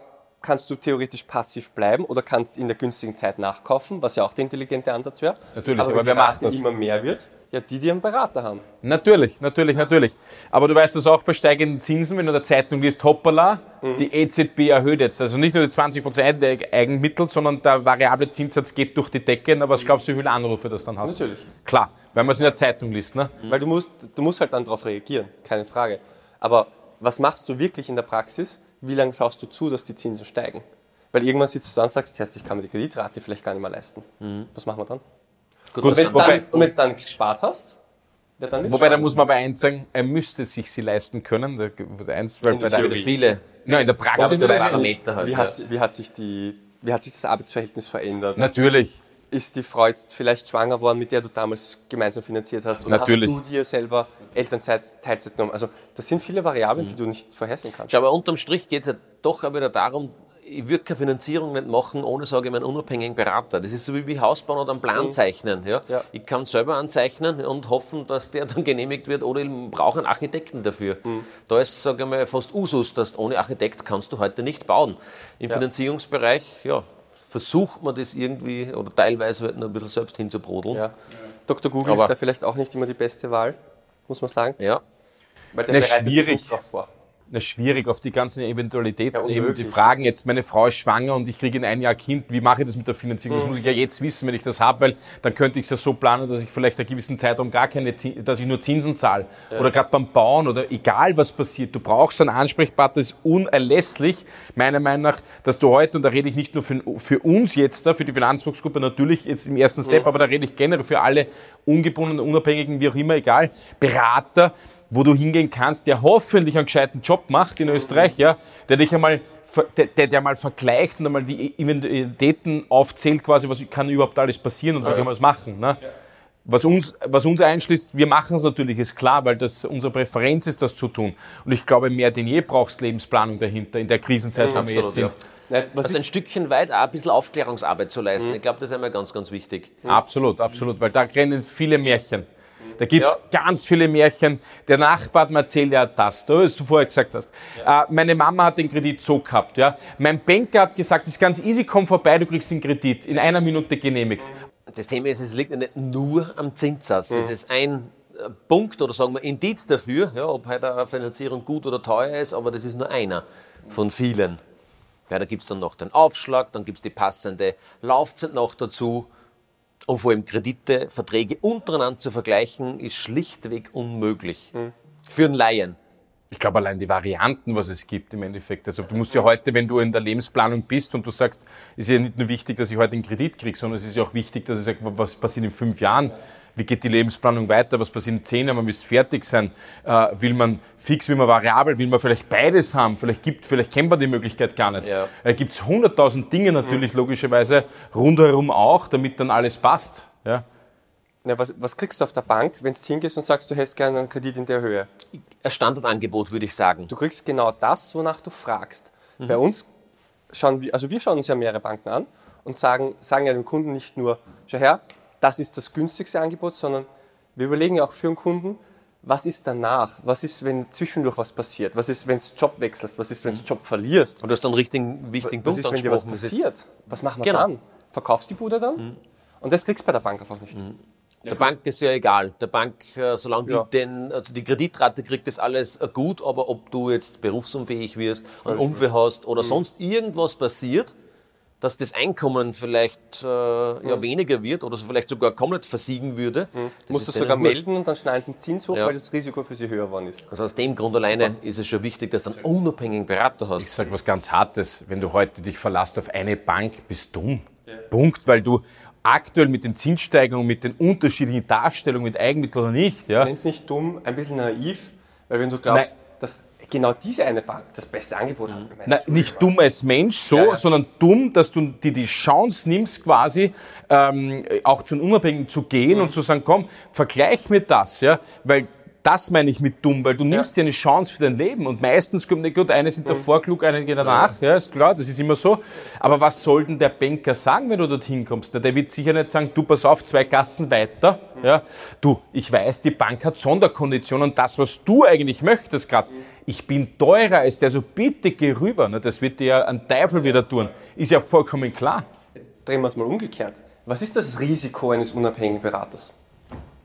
kannst du theoretisch passiv bleiben oder kannst in der günstigen Zeit nachkaufen, was ja auch der intelligente Ansatz wäre. Natürlich, aber, aber wer macht das? immer mehr wird, ja, die, die einen Berater haben. Natürlich, natürlich, natürlich. Aber du weißt das auch bei steigenden Zinsen, wenn du in der Zeitung liest, hoppala, Mhm. die EZB erhöht jetzt. Also nicht nur die 20% der Eigenmittel, sondern der variable Zinssatz geht durch die Decke. Na, was glaubst du, wie viele Anrufe das dann hast? Natürlich. Klar, weil man es in der Zeitung liest. Ne? Weil du musst, du musst halt dann darauf reagieren, keine Frage. Aber was machst du wirklich in der Praxis? Wie lange schaust du zu, dass die Zinsen steigen? Weil irgendwann sitzt du da und sagst, ich kann mir die Kreditrate vielleicht gar nicht mehr leisten. Was machen wir dann? Gut, Und wenn du dann, dann nichts gespart hast, ja, dann Wobei, da muss man aber eins sagen, er müsste sich sie leisten können. Da- Eins, weil In bei der wieder viele Nein, in der Praxis. der Parameter halt, wie, ja. hat, wie, hat sich die, wie hat sich das Arbeitsverhältnis verändert? Natürlich. Ist die Frau jetzt vielleicht schwanger worden, mit der du damals gemeinsam finanziert hast? Oder Natürlich. hast du dir selber Elternzeit, Teilzeit genommen? Also das sind viele Variablen, die du nicht vorhersehen kannst. Schau, aber unterm Strich geht es ja doch auch wieder darum, ich würde keine Finanzierung nicht machen, ohne, sage ich mal, einen unabhängigen Berater. Das ist so wie Haus bauen oder einen Plan zeichnen. Ja? Ja. Ich kann selber anzeichnen und hoffen, dass der dann genehmigt wird oder ich brauche einen Architekten dafür. Da ist, sage ich mal, fast Usus, dass ohne Architekt kannst du heute nicht bauen. Im Finanzierungsbereich, ja, versucht man das irgendwie oder teilweise halt noch ein bisschen selbst hinzubrodeln. Ja. Dr. Google Aber- ist da vielleicht auch nicht immer die beste Wahl, muss man sagen. ja. Weil der Na, bereitet schwierig. nicht drauf vor. Na, schwierig auf die ganzen Eventualitäten, Ja, eben die. Fragen, jetzt meine Frau ist schwanger und ich kriege in ein Jahr Kind, wie mache ich das mit der Finanzierung? Mhm. Das muss ich ja jetzt wissen, wenn ich das habe, weil dann könnte ich es ja so planen, dass ich vielleicht einen gewissen Zeitraum gar keine, dass ich nur Zinsen zahle. Oder gerade beim Bauen oder egal was passiert, du brauchst einen Ansprechpartner, das ist unerlässlich, meiner Meinung nach, dass du heute, und da rede ich nicht nur für, für uns jetzt, da, für die Finanzfuchsgruppe natürlich jetzt im ersten Step, aber da rede ich generell für alle ungebundenen, unabhängigen, wie auch immer, egal, Berater, wo du hingehen kannst, der hoffentlich einen gescheiten Job macht in Österreich, ja, der dich einmal der, der, der mal vergleicht und einmal die Eventualitäten aufzählt, quasi, was kann überhaupt alles passieren und wie kann man das machen. Ne? Was uns, was uns einschließt, wir machen es natürlich, ist klar, weil das unsere Präferenz ist, das zu tun. Und ich glaube, mehr denn je brauchst Lebensplanung dahinter in der Krisenzeit, wo wir jetzt absolut, ja. Nein, was Also ein Stückchen weit auch ein bisschen Aufklärungsarbeit zu leisten. Ich glaube, das ist einmal ganz, ganz wichtig. Absolut, absolut, weil da rennen viele Märchen. Da gibt es ganz viele Märchen. Der Nachbar hat mir erzählt, ja, das, da, was du vorher gesagt hast. Äh, meine Mama hat den Kredit so gehabt. Ja. Mein Banker hat gesagt, es ist ganz easy, komm vorbei, du kriegst den Kredit in einer Minute genehmigt. Das Thema ist, es liegt ja nicht nur am Zinssatz. Das ist ein Punkt oder sagen wir Indiz dafür, ja, ob heute eine Finanzierung gut oder teuer ist, aber das ist nur einer von vielen. Ja, da gibt es dann noch den Aufschlag, dann gibt es die passende Laufzeit noch dazu. Und vor allem Kredite, Verträge untereinander zu vergleichen, ist schlichtweg unmöglich. Mhm. Für einen Laien. Ich glaube, allein die Varianten, was es gibt im Endeffekt. Also du musst ja heute, wenn du in der Lebensplanung bist und du sagst, ist ja nicht nur wichtig, dass ich heute einen Kredit kriege, sondern es ist ja auch wichtig, dass ich sage, was passiert in fünf Jahren? Wie geht die Lebensplanung weiter? Was passiert in zehn Jahren? Man will fertig sein. Äh, will man fix, will man variabel? Will man vielleicht beides haben? Vielleicht gibt, vielleicht kennt man die Möglichkeit gar nicht. Ja. Da gibt es hunderttausend Dinge natürlich mhm. logischerweise rundherum auch, damit dann alles passt. Ja. Na, was, was, kriegst du auf der Bank, wenn du hingehst und sagst, du hättest gerne einen Kredit in der Höhe? Ein Standardangebot, würde ich sagen. Du kriegst genau das, wonach du fragst. Mhm. Bei uns schauen wir, also wir schauen uns ja mehrere Banken an und sagen, sagen ja dem Kunden nicht nur, schau her, das ist das günstigste Angebot, sondern wir überlegen ja auch für den Kunden, was ist danach? Was ist, wenn zwischendurch was passiert? Was ist, wenn du Job wechselst? Was ist, wenn du Job verlierst? Und du hast dann einen richtigen, wichtigen was Punkt Was ist, wenn dir was passiert? Was machen wir genau. dann? Verkaufst die Bude dann? Mhm. Und das kriegst du bei der Bank einfach nicht. Mhm. Der Bank ist ja egal. Der Bank, äh, solange ja. die den, also die Kreditrate kriegt das alles äh, gut, aber ob du jetzt berufsunfähig wirst, einen Unfall hast oder mhm. sonst irgendwas passiert, dass das Einkommen vielleicht äh, ja, mhm. weniger wird oder vielleicht sogar komplett versiegen würde. Mhm. Du musst das sogar melden und dann schneiden sie den Zins hoch, ja. weil das Risiko für sie höher geworden ist. Also aus dem Grund alleine ist es schon wichtig, dass du einen unabhängigen Berater hast. Ich sage was ganz Hartes, wenn du heute dich verlässt auf eine Bank, bist du dumm. Ja. Punkt, weil du aktuell mit den Zinssteigerungen, mit den unterschiedlichen Darstellungen mit Eigenmittel oder nicht. Ja. Nenn es nicht dumm, ein bisschen naiv, weil wenn du glaubst, Nein. dass genau diese eine Bank das beste Angebot hat. Nein, nicht dumm als Mensch so, ja, ja. sondern dumm, dass du dir die Chance nimmst, quasi ähm, auch zu einem Unabhängigen zu gehen mhm. und zu sagen, komm, vergleich mir das, ja, weil das meine ich mit dumm, weil du nimmst ja. dir eine Chance für dein Leben und meistens kommt nicht gut, eine sind davor klug, eine geht danach, ja. ja, ist klar, das ist immer so. Aber was soll denn der Banker sagen, wenn du dorthin kommst? Der wird sicher nicht sagen, du pass auf, zwei Gassen weiter, ja. Du, ich weiß, die Bank hat Sonderkonditionen das, was du eigentlich möchtest gerade, ich bin teurer als der, so bitte geh rüber. Das wird dir ja ein Teufel wieder tun. Ist ja vollkommen klar. Drehen wir es mal umgekehrt. Was ist das Risiko eines unabhängigen Beraters?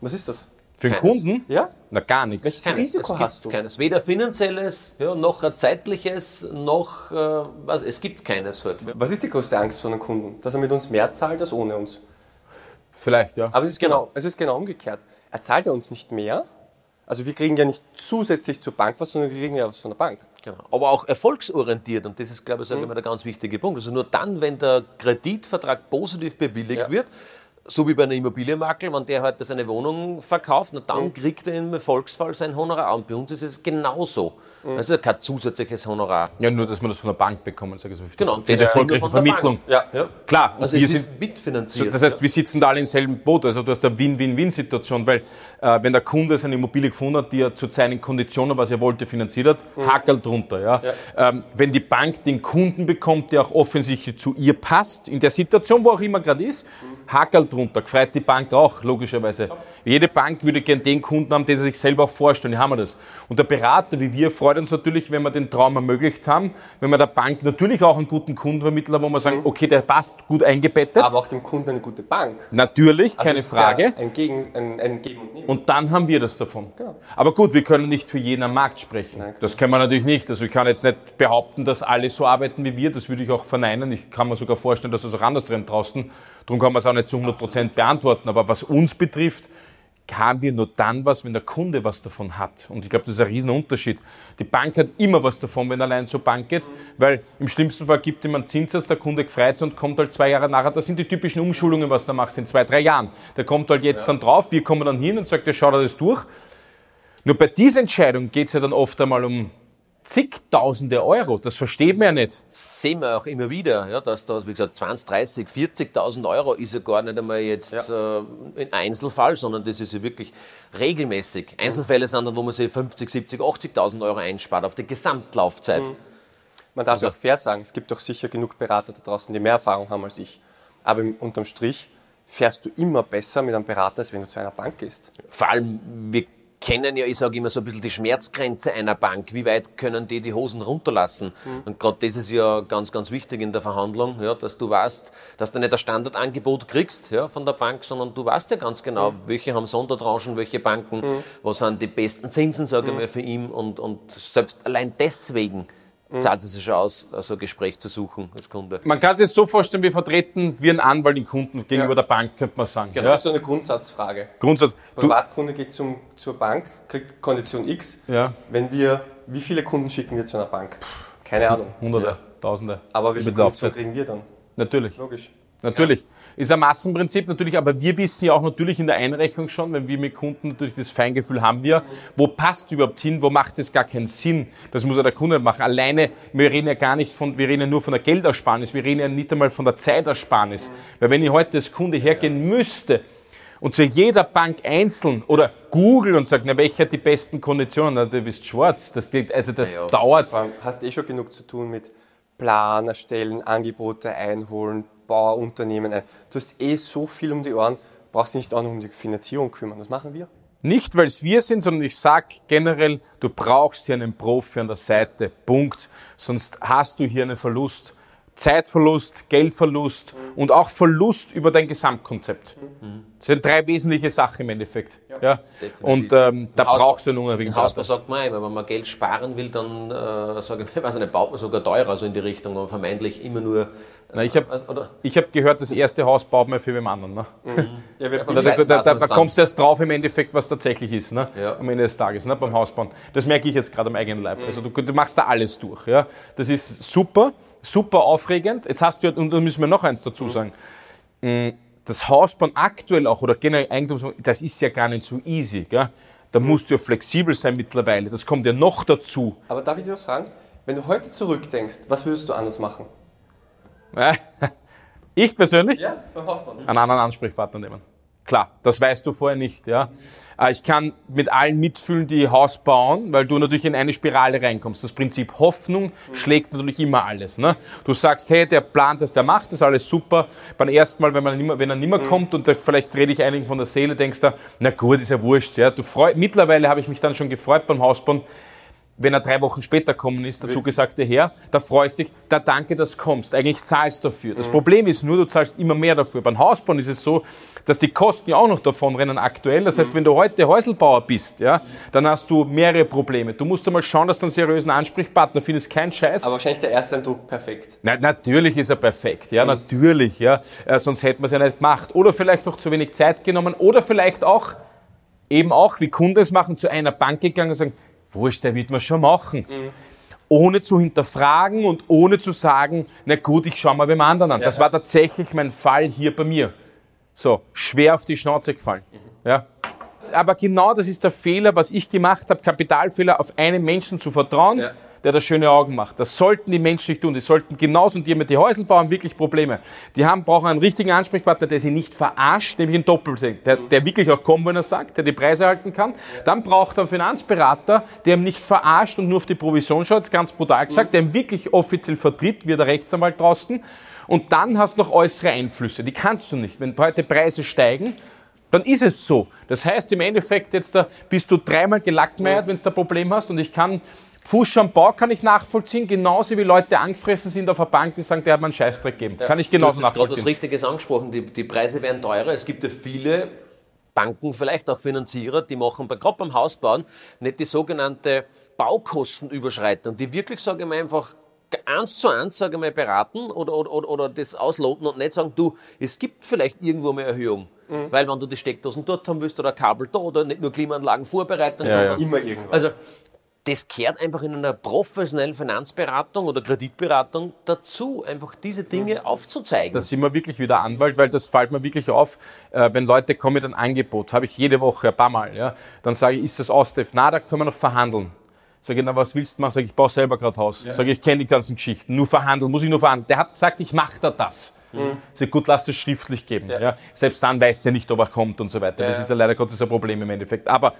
Was ist das? Für den keines. Kunden? Ja. Na, gar nichts. Welches keines. Risiko hast du? Keines. Weder finanzielles, ja, noch ein zeitliches, noch, äh, was, es gibt keines heute. Was ist die größte Angst von einem Kunden? Dass er mit uns mehr zahlt als ohne uns? Vielleicht, ja. Aber es ist genau, es ist genau umgekehrt. Er zahlt ja uns nicht mehr. Also wir kriegen ja nicht zusätzlich zur Bank was, sondern wir kriegen ja was von der Bank. Genau. Aber auch erfolgsorientiert und das ist, glaube ich, mhm. immer der ganz wichtige Punkt. Also nur dann, wenn der Kreditvertrag positiv bewilligt ja. wird, so wie bei einem Immobilienmakler, wenn der heute seine Wohnung verkauft, dann mhm. kriegt er im Erfolgsfall sein Honorar. Und bei uns ist es genauso. Mhm. Also kein zusätzliches Honorar. Ja, nur, dass wir das von der Bank bekommen. Sage ich so. Genau, das ist erfolgreiche Vermittlung. Ja. ja. Klar. Also wir sind mitfinanziert. So, das heißt, wir sitzen da alle im selben Boot. Also du hast eine Win-Win-Win-Situation, weil äh, wenn der Kunde seine Immobilie gefunden hat, die er zu seinen Konditionen, was er wollte, finanziert hat, mhm. hakelt drunter. Ja? ja. Ähm, wenn die Bank den Kunden bekommt, der auch offensichtlich zu ihr passt, in der Situation, wo auch immer gerade ist, mhm Hackerl drunter, gefreut die Bank auch, logischerweise. Jede Bank würde gern den Kunden haben, den sie sich selber auch vorstellen. Hier haben wir das. Und der Berater wie wir freut uns natürlich, wenn wir den Traum ermöglicht haben, wenn wir der Bank natürlich auch einen guten Kunden vermitteln, wo wir sagen, mhm. okay, der passt gut eingebettet. Aber auch dem Kunden eine gute Bank. Natürlich, also keine Frage. Ja ein, Gegen, ein, ein Geben und Nehmen. Und dann haben wir das davon. Genau. Aber gut, wir können nicht für jeden am Markt sprechen. Nein, das können wir natürlich nicht. Also ich kann jetzt nicht behaupten, dass alle so arbeiten wie wir. Das würde ich auch verneinen. Ich kann mir sogar vorstellen, dass es auch anders drin draußen. Darum kann man es auch nicht zu 100 Prozent beantworten. Aber was uns betrifft, haben wir nur dann was, wenn der Kunde was davon hat. Und ich glaube, das ist ein Riesenunterschied. Die Bank hat immer was davon, wenn er allein zur Bank geht, weil im schlimmsten Fall gibt ihm einen Zinssatz, der Kunde gefreut und kommt halt zwei Jahre nachher. Das sind die typischen Umschulungen, was du machst in zwei, drei Jahren. Der kommt halt jetzt ja. dann drauf, wir kommen dann hin und sagt, ja, schau dir das durch. Nur bei dieser Entscheidung geht es ja dann oft einmal um zigtausende Euro. Das versteht man ja nicht. Sehen wir auch immer wieder, ja, dass da, wie gesagt, 20, 30, 40.000 Euro ist ja gar nicht einmal jetzt ja. äh, ein Einzelfall, sondern das ist ja wirklich regelmäßig. Einzelfälle sind dann, wo man sich 50, 70, 80.000 Euro einspart auf die Gesamtlaufzeit. Mhm. Man darf also, auch fair sagen, es gibt doch sicher genug Berater da draußen, die mehr Erfahrung haben als ich. Aber unterm Strich fährst du immer besser mit einem Berater, als wenn du zu einer Bank gehst. Vor allem, wir kennen ja, ich sage immer so ein bisschen die Schmerzgrenze einer Bank. Wie weit können die die Hosen runterlassen? Mhm. Und gerade das ist ja ganz, ganz wichtig in der Verhandlung, ja, dass du weißt, dass du nicht das Standardangebot kriegst ja, von der Bank, sondern du weißt ja ganz genau, mhm. welche haben Sondertranchen, welche Banken, mhm. was sind die besten Zinsen, sage ich mhm. mal, für ihn. Und, und selbst allein deswegen. Zahlt es sich schon aus, so ein Gespräch zu suchen als Kunde. Man kann sich das so vorstellen, wir vertreten wie ein Anwalt den Kunden gegenüber ja. der Bank, könnte man sagen. Genau, ja. das ist so eine Grundsatzfrage. Grundsatz. Privatkunde geht zum, zur Bank, kriegt Kondition X. Ja. Wenn wir, wie viele Kunden schicken wir zu einer Bank? Keine Ahnung. Hunderte, ja. Tausende. Aber welche Kondition kriegen wir dann? Natürlich. Logisch. Natürlich. Ja. Ist ein Massenprinzip natürlich, aber wir wissen ja auch natürlich in der Einrechnung schon, wenn wir mit Kunden natürlich das Feingefühl haben wir, wo passt überhaupt hin, wo macht es gar keinen Sinn. Das muss ja der Kunde machen. Alleine, wir reden ja gar nicht von, wir reden ja nur von der Geldersparnis, wir reden ja nicht einmal von der Zeitersparnis. Weil wenn ich heute als Kunde hergehen müsste und zu jeder Bank einzeln oder Google und sagt, na, welche hat die besten Konditionen, na, du bist schwarz. Das geht, also das ja, dauert. Hast eh schon genug zu tun mit Plan erstellen, Angebote einholen, Bauunternehmen ein. Du hast eh so viel um die Ohren, brauchst nicht auch noch um die Finanzierung kümmern. Das machen wir. Nicht, weil es wir sind, sondern ich sage generell, du brauchst hier einen Profi an der Seite. Punkt. Sonst hast du hier einen Verlust. Zeitverlust, Geldverlust mhm. und auch Verlust über dein Gesamtkonzept. Mhm. Das sind drei wesentliche Sachen im Endeffekt. Ja, ja. Und ähm, da Haus, brauchst du einen unabhängigen Hausbau sagt man immer, wenn man Geld sparen will, dann äh, sage ich, weiß nicht, baut man sogar teurer, so in die Richtung, aber vermeintlich immer nur. Äh, Na, ich habe also, hab gehört, das erste Haus baut man für wem anderen. Ne? Mhm. Ja, da, da, da, da, da kommst du erst drauf im Endeffekt, was tatsächlich ist, ne? Ja. am Ende des Tages, ne? beim Hausbauen. Das merke ich jetzt gerade am eigenen Leib. Mhm. Also du, du machst da alles durch. Ja? Das ist super super aufregend. Jetzt hast du, und da müssen wir noch eins dazu sagen, mm, das Hausbauen aktuell auch oder generell Eigentum, das ist ja gar nicht so easy. Gell? Da mhm. musst du ja flexibel sein mittlerweile. Das kommt ja noch dazu. Aber darf ich dir was fragen? Wenn du heute zurückdenkst, was würdest du anders machen? Ich persönlich? Ja, beim Hausbauen. Einen anderen Ansprechpartner nehmen. Klar, das weißt du vorher nicht. Ja. Äh, ich kann mit allen mitfühlen, die Haus bauen, weil du natürlich in eine Spirale reinkommst. Das Prinzip Hoffnung schlägt natürlich immer alles. Ne? Du sagst, hey, der plant das, der macht das, alles super. Beim ersten Mal, wenn, man nimmer, wenn er nicht mehr mhm. kommt und vielleicht rede ich einigen von der Seele, denkst du, na gut, ist ja wurscht. Ja? Du freu, mittlerweile habe ich mich dann schon gefreut beim Hausbauen, wenn er drei Wochen später kommen ist, der zugesagte Herr, da freust du dich, da danke, dass du kommst. Eigentlich zahlst du dafür. Das mhm. Problem ist nur, du zahlst immer mehr dafür. Beim Hausbauen ist es so, dass die Kosten ja auch noch davon rennen aktuell. Das heißt, mhm. wenn du heute Häuselbauer bist, ja, dann hast du mehrere Probleme. Du musst einmal schauen, dass du einen seriösen Ansprechpartner findest, kein Scheiß. Aber wahrscheinlich der erste Eindruck perfekt. Na, natürlich ist er perfekt, ja, mhm. natürlich, ja. Äh, sonst hätten wir es ja nicht gemacht. Oder vielleicht noch zu wenig Zeit genommen oder vielleicht auch, eben auch, wie Kunden es machen, zu einer Bank gegangen und sagen, wurscht, der wird man schon machen. Mhm. Ohne zu hinterfragen und ohne zu sagen, na gut, ich schaue mal beim anderen an. Ja. Das war tatsächlich mein Fall hier bei mir. So, schwer auf die Schnauze gefallen. Mhm. Ja. Aber genau das ist der Fehler, was ich gemacht habe, Kapitalfehler, auf einen Menschen zu vertrauen. Ja der da schöne Augen macht. Das sollten die Menschen nicht tun. Die sollten genauso, und die mit die Häuselbau haben wirklich Probleme. Die haben, brauchen einen richtigen Ansprechpartner, der sie nicht verarscht, nämlich einen Doppelsing, der, der wirklich auch kommt, wenn er sagt, der die Preise halten kann. Dann braucht er einen Finanzberater, der ihm nicht verarscht und nur auf die Provision schaut, ganz brutal gesagt, der ihm wirklich offiziell vertritt, wie der Rechtsanwalt draußen. Und dann hast du noch äußere Einflüsse. Die kannst du nicht. Wenn heute Preise steigen, dann ist es so. Das heißt im Endeffekt jetzt da bist du dreimal gelackmeiert, wenn du ein Problem hast und ich kann Fusch am Bau kann ich nachvollziehen, genauso wie Leute angefressen sind auf der Bank, die sagen, der hat mir einen Scheißdreck gegeben. Ja, kann ich genauso du hast nachvollziehen. gerade was Richtiges angesprochen, die, die Preise werden teurer. Es gibt ja viele Banken, vielleicht auch Finanzierer, die machen bei, gerade beim Hausbauen nicht die sogenannte Baukostenüberschreitung, die wirklich, sage ich mal, einfach eins zu eins, sage ich mal, beraten oder, oder, oder das ausloten und nicht sagen, du, es gibt vielleicht irgendwo eine Erhöhung. Mhm. Weil wenn du die Steckdosen dort haben willst oder Kabel da oder nicht nur Klimaanlagen vorbereiten, ja, ja. immer irgendwas. Also das kehrt einfach in einer professionellen Finanzberatung oder Kreditberatung dazu, einfach diese Dinge aufzuzeigen. Da sind wir wirklich wieder Anwalt, weil das fällt mir wirklich auf, äh, wenn Leute kommen mit einem Angebot, habe ich jede Woche ein paar Mal, ja, dann sage ich, ist das Ausdef? Na, da können wir noch verhandeln. Sage ich, na, was willst du machen? Sage ich, ich baue selber gerade Haus. Ja. Sage ich, ich kenne die ganzen Geschichten. Nur verhandeln, muss ich nur verhandeln. Der hat gesagt, ich mache da das. Mhm. Sag, gut, lass es schriftlich geben. Ja. ja. Selbst dann weißt du ja nicht, ob er kommt und so weiter. Ja. Das ist ja leider Gottes ein Problem im Endeffekt. Aber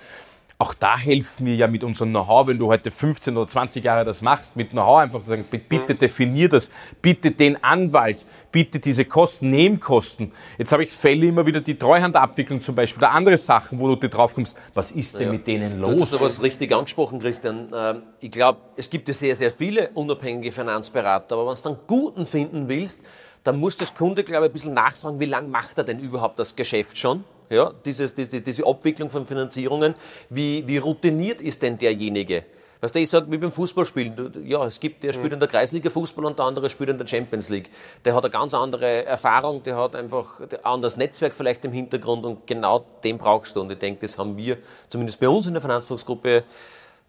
auch da helfen wir ja mit unserem Know-how, wenn du heute 15 oder 20 Jahre das machst, mit Know-how einfach zu sagen, bitte definier das, bitte den Anwalt, bitte diese Kosten, Nebenkosten. Jetzt habe ich Fälle immer wieder die Treuhandabwicklung zum Beispiel, oder andere Sachen, wo du drauf kommst, was ist denn ja. mit denen los? Du hast was richtig angesprochen, Christian. Ähm, ich glaube, es gibt ja sehr, sehr viele unabhängige Finanzberater, aber wenn du einen guten finden willst, dann muss das Kunde, glaube ich, ein bisschen nachfragen, wie lange macht er denn überhaupt das Geschäft schon? Ja, dieses, diese, diese Abwicklung von Finanzierungen, wie, wie routiniert ist denn derjenige? Weißt du, ich sage, wie beim Fußballspielen, ja, es gibt, der spielt mhm. in der Kreisliga Fußball und der andere spielt in der Champions League. Der hat eine ganz andere Erfahrung, der hat einfach ein anderes Netzwerk vielleicht im Hintergrund und genau den brauchst du. Und ich denke, das haben wir, zumindest bei uns in der Finanzfuchsgruppe,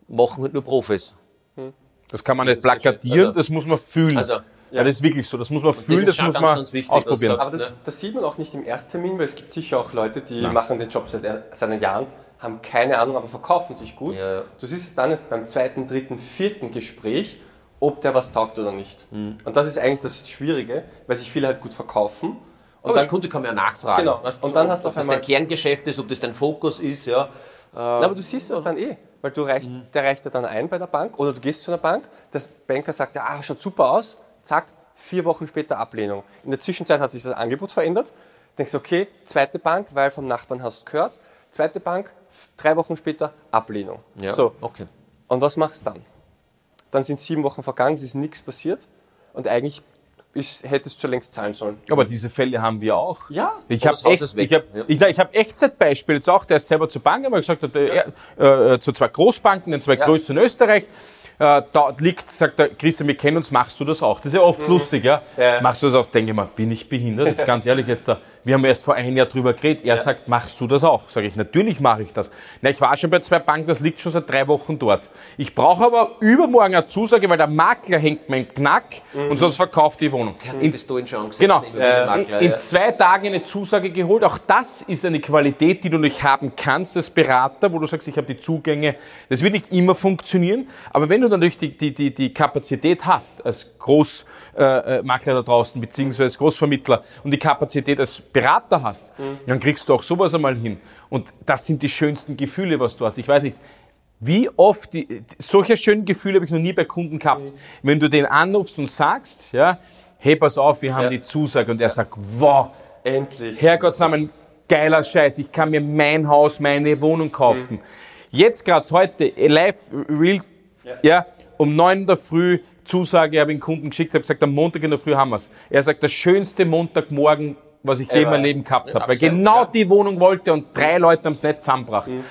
machen halt nur Profis. Mhm. Das kann man das nicht plakatieren, also, das muss man fühlen. Also, ja. das ist wirklich so. Das muss man fühlen, das, das muss man wichtig, ausprobieren. Aber das, das, sieht man auch nicht im Ersttermin, weil es gibt sicher auch Leute, die Nein. machen den Job seit, seit Jahren, haben keine Ahnung, aber verkaufen sich gut. Ja. Du siehst es dann erst beim zweiten, dritten, vierten Gespräch, ob der was taugt oder nicht. Mhm. Und das ist eigentlich das Schwierige, weil sich viele halt gut verkaufen. Und aber dann, Kunde kann man ja nachfragen. Genau. Und dann hast du auf einmal... Ob das dein Kerngeschäft ist, ob das dein Fokus ist, ja. Na, aber du siehst das dann eh, weil du reichst, mhm. der reicht dir dann ein bei der Bank oder du gehst zu einer Bank, der Banker sagt, ja, ah, schaut super aus, zack, vier Wochen später Ablehnung. In der Zwischenzeit hat sich das Angebot verändert. Denkst du, okay, zweite Bank, weil vom Nachbarn hast du gehört. Zweite Bank, drei Wochen später Ablehnung. Ja, so. okay. Und was machst du dann? Dann sind sieben Wochen vergangen, es ist nichts passiert und eigentlich ist, hättest du schon längst zahlen sollen. Aber diese Fälle haben wir auch. Ja. Ich habe echt, ich hab, ja. ich, ich hab Echtzeitbeispiel jetzt auch, der ist selber zur Bank, weil gesagt hat, äh, äh, zu zwei Großbanken, den zwei ja. größten in Österreich, äh, da liegt, sagt er, Christian, wir kennen uns, machst du das auch? Das ist ja oft mhm. lustig, ja? ja? Machst du das auch? Denke ich mal, bin ich behindert? Jetzt ganz ehrlich, jetzt da, wir haben erst vor einem Jahr drüber geredet. Er ja. sagt, machst du das auch? Sage ich, natürlich mache ich das. Na, ich war schon bei zwei Banken, das liegt schon seit drei Wochen dort. Ich brauche aber übermorgen eine Zusage, weil der Makler hängt mein Knack mhm. und sonst verkauft die Wohnung. Ja, in, bist du in Chance. Genau. Äh, Makler, in, in zwei Tagen eine Zusage geholt. Auch das ist eine Qualität, die du nicht haben kannst als Berater, wo du sagst, ich habe die Zugänge. Das wird nicht immer funktionieren. Aber wenn du dann durch die, die, die, die Kapazität hast, als Großmakler äh, äh da draußen, beziehungsweise Großvermittler und die Kapazität als Berater hast, mhm. dann kriegst du auch sowas einmal hin. Und das sind die schönsten Gefühle, was du hast. Ich weiß nicht, wie oft, die, solche schönen Gefühle habe ich noch nie bei Kunden gehabt. Mhm. Wenn du den anrufst und sagst, ja, hey, pass auf, wir haben ja. die Zusage und er sagt, wow, endlich. Herrgott, ein geiler Scheiß, ich kann mir mein Haus, meine Wohnung kaufen. Mhm. Jetzt gerade heute, live, real, ja. ja, um neun in der Früh, Zusage, ich habe den Kunden geschickt, habe gesagt, am Montag in der Früh haben wir es. Er sagt, der schönste Montagmorgen was ich je in meinem Leben gehabt habe. Weil genau die Wohnung wollte und drei Leute haben es nicht zusammengebracht. Mhm.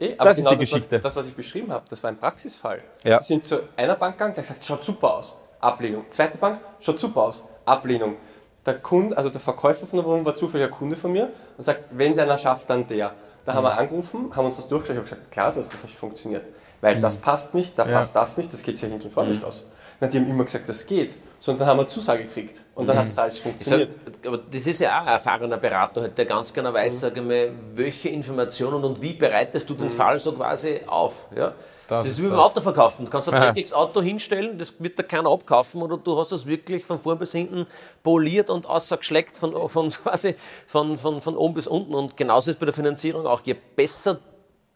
Eh, das genau ist die das, Geschichte. Was, das, was ich beschrieben habe, das war ein Praxisfall. Ja. Die sind zu einer Bank gegangen, der sagt, schaut super aus. Ablehnung. Zweite Bank, schaut super aus. Ablehnung. Der Kunde, also der Verkäufer von der Wohnung war zufälliger Kunde von mir und sagt, wenn es einer schafft, dann der. Da mhm. haben wir mhm. angerufen, haben uns das durchgeschaut, ich habe gesagt, klar, dass das nicht funktioniert. Weil mhm. das passt nicht, da ja. passt das nicht, das geht sich ja hinten und vorne mhm. nicht aus. Na, die haben immer gesagt, das geht, sondern dann haben wir Zusage gekriegt und dann mhm. hat das alles funktioniert. Sag, aber das ist ja auch ein erfahrener Berater, der ganz genau weiß, mhm. sage mal, welche Informationen und wie bereitest du den mhm. Fall so quasi auf. Ja? Das, das ist wie beim Auto verkaufen. Du kannst ein dreckiges Auto hinstellen, das wird dir keiner abkaufen oder du hast es wirklich von vorn bis hinten poliert und außergeschleckt von, von, quasi von, von, von oben bis unten. Und genauso ist es bei der Finanzierung auch. Je besser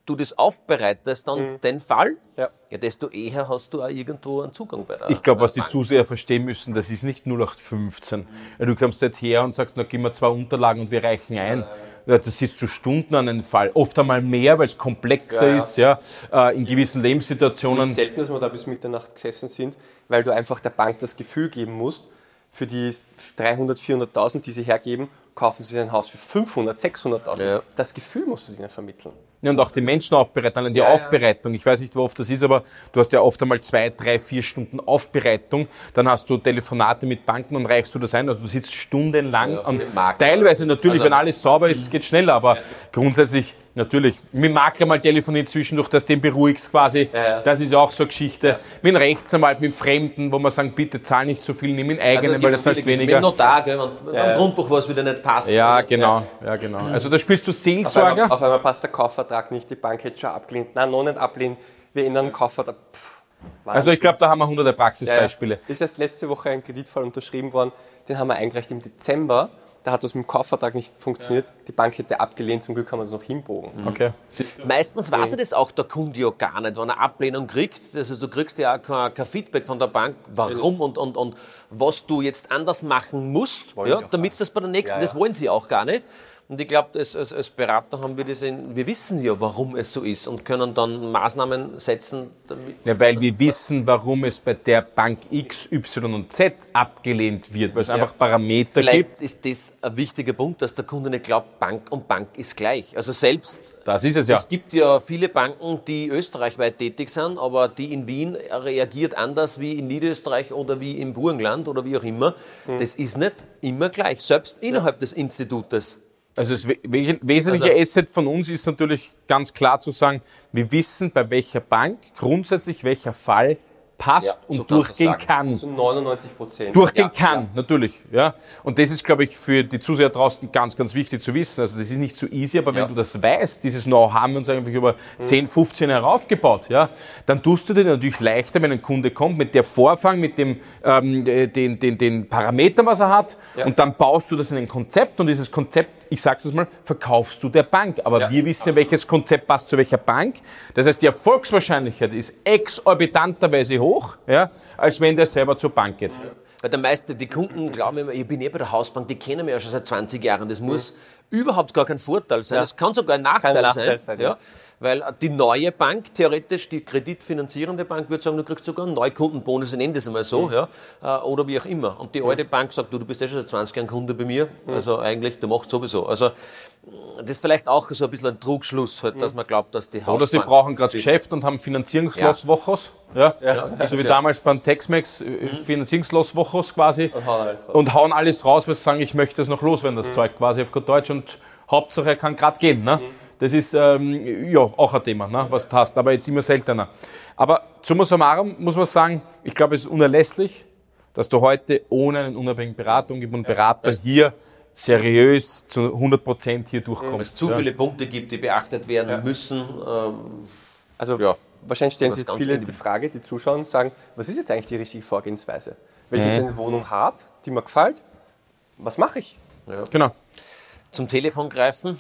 du das aufbereitest, dann mhm. den Fall, ja. ja. desto eher hast du auch irgendwo einen Zugang bei der Ich glaube, was die Zuseher verstehen müssen, das ist nicht 0815. Mhm. Du kommst nicht her und sagst, na, gib mir zwei Unterlagen und wir reichen ein. Ja, das sitzt du Stunden an einem Fall, oft einmal mehr, weil es komplexer ja, ist, ja, äh, in gewissen Lebenssituationen. Nicht selten, dass wir da bis Mitternacht gesessen sind, weil du einfach der Bank das Gefühl geben musst, für die 300, 400.000, die sie hergeben, kaufen sie ein Haus für 500, 600.000. Ja. Das Gefühl musst du ihnen vermitteln. Ja, und auch die Menschen aufbereiten, die ja, Aufbereitung. Ich weiß nicht, wie oft das ist, aber du hast ja oft einmal zwei, drei, vier Stunden Aufbereitung. Dann hast du Telefonate mit Banken und reichst du das ein. Also du sitzt stundenlang. Ja, und teilweise natürlich, also, wenn alles sauber ist, geht schneller. Aber grundsätzlich Natürlich. Mit Makler mal telefoniert zwischendurch, dass du den beruhigst quasi. Ja, ja. Das ist auch so eine Geschichte. Ja. Mit dem Rechtsanwalt, mit dem Fremden, wo man sagen, bitte zahl nicht zu viel, nimm den eigenen, also weil er zahlt weniger. Mit Notar, gell, wenn ja. am Grundbuch was wieder nicht passt. Ja, also, genau. Ja. genau. Also da spielst du Seelsorger. Auf einmal, auf einmal passt der Kaufvertrag nicht, die Bank hätte schon abgelehnt. Nein, noch nicht ablehnen. Wir ändern den Kaufvertrag. Pff, also ich glaube, da haben wir hunderte Praxisbeispiele. Ist erst letzte Woche ein Kreditfall unterschrieben worden, den haben wir eingereicht im Dezember da hat das mit dem Kaufvertrag nicht funktioniert. Ja. Die Bank hätte abgelehnt, zum Glück haben wir es noch hinbogen. Mhm. Okay. Meistens weiß ja das auch der Kunde ja gar nicht, wenn er Ablehnung kriegt. Das heißt, du kriegst ja auch kein, kein Feedback von der Bank, warum und, und, und was du jetzt anders machen musst, ja, damit das bei der nächsten, das wollen sie auch gar nicht. Und ich glaube, als, als, als, Berater haben wir das in, wir wissen ja, warum es so ist und können dann Maßnahmen setzen, damit. Ja, weil wir wissen, warum es bei der Bank X, Y und Z abgelehnt wird, weil es ja. einfach Parameter Vielleicht gibt. Vielleicht ist das ein wichtiger Punkt, dass der Kunde nicht glaubt, Bank und Bank ist gleich. Also selbst. Das ist es ja. Es gibt ja viele Banken, die österreichweit tätig sind, aber die in Wien reagiert anders wie in Niederösterreich oder wie im Burgenland oder wie auch immer. Mhm. Das ist nicht immer gleich, selbst innerhalb ja. des Institutes. Also das wesentliche also, Asset von uns ist natürlich ganz klar zu sagen, wir wissen, bei welcher Bank grundsätzlich welcher Fall passt ja, und so durchgehen kann. Zu 99 Prozent. Durchgehen ja, kann, ja. natürlich. Ja. Und das ist, glaube ich, für die Zuseher draußen ganz, ganz wichtig zu wissen. Also das ist nicht so easy, aber wenn du das weißt, dieses Know-how haben wir uns eigentlich über mhm. 10, 15 Jahre aufgebaut, ja, dann tust du dir natürlich leichter, wenn ein Kunde kommt, mit der Vorfang, mit dem, ähm, den, den, den Parametern, was er hat, und dann baust du das in ein Konzept und dieses Konzept ich sage es mal, verkaufst du der Bank. Aber ja, wir wissen, absolut. welches Konzept passt zu welcher Bank. Das heißt, die Erfolgswahrscheinlichkeit ist exorbitanterweise hoch, ja, als wenn der selber zur Bank geht. Weil der meiste, die Kunden glauben immer, ich bin eh bei der Hausbank, die kennen mich ja schon seit 20 Jahren. Das muss mhm. überhaupt gar kein Vorteil sein. Ja. Das kann sogar ein Nachteil, Nachteil sein. sein ja. Weil die neue Bank, theoretisch die kreditfinanzierende Bank, würde sagen, du kriegst sogar einen Neukundenbonus, ich nenne das einmal so, mhm. ja, äh, oder wie auch immer. Und die alte Bank sagt, du, du bist ja schon seit 20 Jahren Kunde bei mir, mhm. also eigentlich, du machst sowieso. Also das ist vielleicht auch so ein bisschen ein Trugschluss, halt, dass man glaubt, dass die Hausbank... Oder sie brauchen gerade Geschäft und haben Finanzierungslosswochos, ja. Ja. ja. so wie damals beim Tex-Mex, äh, mhm. Finanzierungslosswochos quasi und hauen, alles raus. und hauen alles raus, weil sie sagen, ich möchte es noch loswerden, das mhm. Zeug quasi auf gut Deutsch und Hauptsache er kann gerade gehen. Ne? Mhm. Das ist ähm, ja auch ein Thema, ne, was du hast, aber jetzt immer seltener. Aber summa summarum muss man sagen, ich glaube, es ist unerlässlich, dass du heute ohne einen unabhängigen Beratung und Berater hier seriös zu 100 Prozent hier durchkommst. Weil es zu ja. viele Punkte gibt, die beachtet werden ja. müssen. Ähm, also ja. wahrscheinlich stellen sich jetzt viele die Frage, die zuschauen und sagen, was ist jetzt eigentlich die richtige Vorgehensweise? Wenn ich jetzt eine Wohnung habe, die mir gefällt, was mache ich? Genau. Zum Telefon greifen,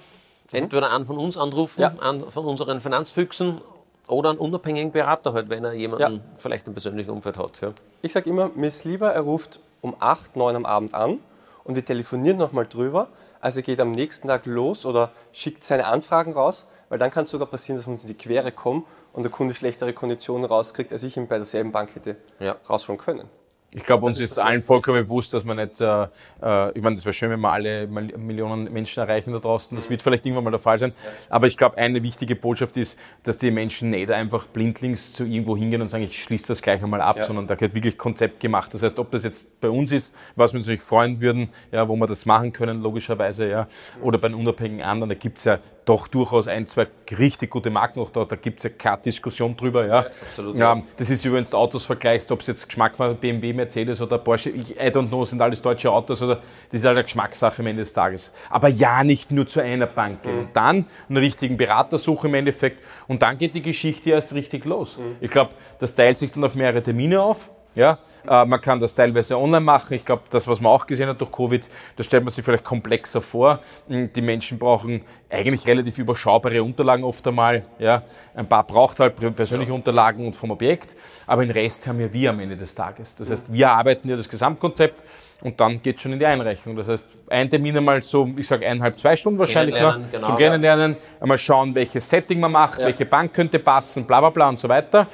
Entweder einen von uns anrufen, ja. einen von unseren Finanzfüchsen oder einen unabhängigen Berater halt, wenn er jemanden ja. vielleicht im persönlichen Umfeld hat. Ja. Ich sage immer, mir ist lieber, er ruft um 8, 9 am Abend an und wir telefonieren nochmal drüber, also er geht am nächsten Tag los oder schickt seine Anfragen raus, weil dann kann es sogar passieren, dass wir uns in die Quere kommen und der Kunde schlechtere Konditionen rauskriegt, als ich ihm bei derselben Bank hätte ja. rausholen können. Ich glaube, uns ist, ist allen vollkommen bewusst, dass man nicht, äh, äh ich meine, das wäre schön, wenn wir alle Millionen Menschen erreichen da draußen. Das wird vielleicht irgendwann mal der Fall sein. Aber ich glaube, eine wichtige Botschaft ist, dass die Menschen nicht einfach blindlings zu irgendwo hingehen und sagen, ich schließe das gleich einmal ab, ja. sondern da gehört wirklich Konzept gemacht. Das heißt, ob das jetzt bei uns ist, was wir uns natürlich freuen würden, ja, wo wir das machen können, logischerweise, ja, oder bei den unabhängigen anderen, da gibt es ja doch durchaus ein, zwei richtig gute Marken noch da. Da gibt es ja keine Diskussion drüber. Ja. ja, absolut, ja. Das ist übrigens Autos vergleichst, ob es jetzt Geschmack war, BMW, Mercedes oder Porsche, ich, I don't know, sind alles deutsche Autos. Oder, das ist halt eine Geschmackssache am Ende des Tages. Aber ja, nicht nur zu einer Bank. Mhm. Und dann einen richtigen Berater suchen im Endeffekt. Und dann geht die Geschichte erst richtig los. Mhm. Ich glaube, das teilt sich dann auf mehrere Termine auf. Ja, äh, man kann das teilweise online machen. Ich glaube, das, was man auch gesehen hat durch Covid, das stellt man sich vielleicht komplexer vor. Hm, die Menschen brauchen eigentlich relativ überschaubare Unterlagen oft einmal. Ja. Ein paar braucht halt persönliche Unterlagen und vom Objekt, aber den Rest haben ja wir am Ende des Tages. Das heißt, wir arbeiten ja das Gesamtkonzept und dann geht es schon in die Einreichung. Das heißt, ein Termin einmal so, ich sage eineinhalb, zwei Stunden wahrscheinlich noch, genau, zum Kennenlernen, einmal schauen, welches Setting man macht, ja. welche Bank könnte passen, bla bla bla und so weiter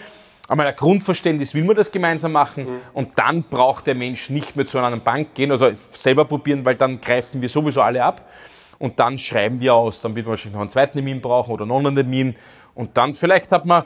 einmal ein Grundverständnis, will man das gemeinsam machen mhm. und dann braucht der Mensch nicht mehr zu einer Bank gehen, also selber probieren, weil dann greifen wir sowieso alle ab und dann schreiben wir aus. Dann wird man wahrscheinlich noch einen zweiten Termin brauchen oder noch einen Termin und dann vielleicht hat man,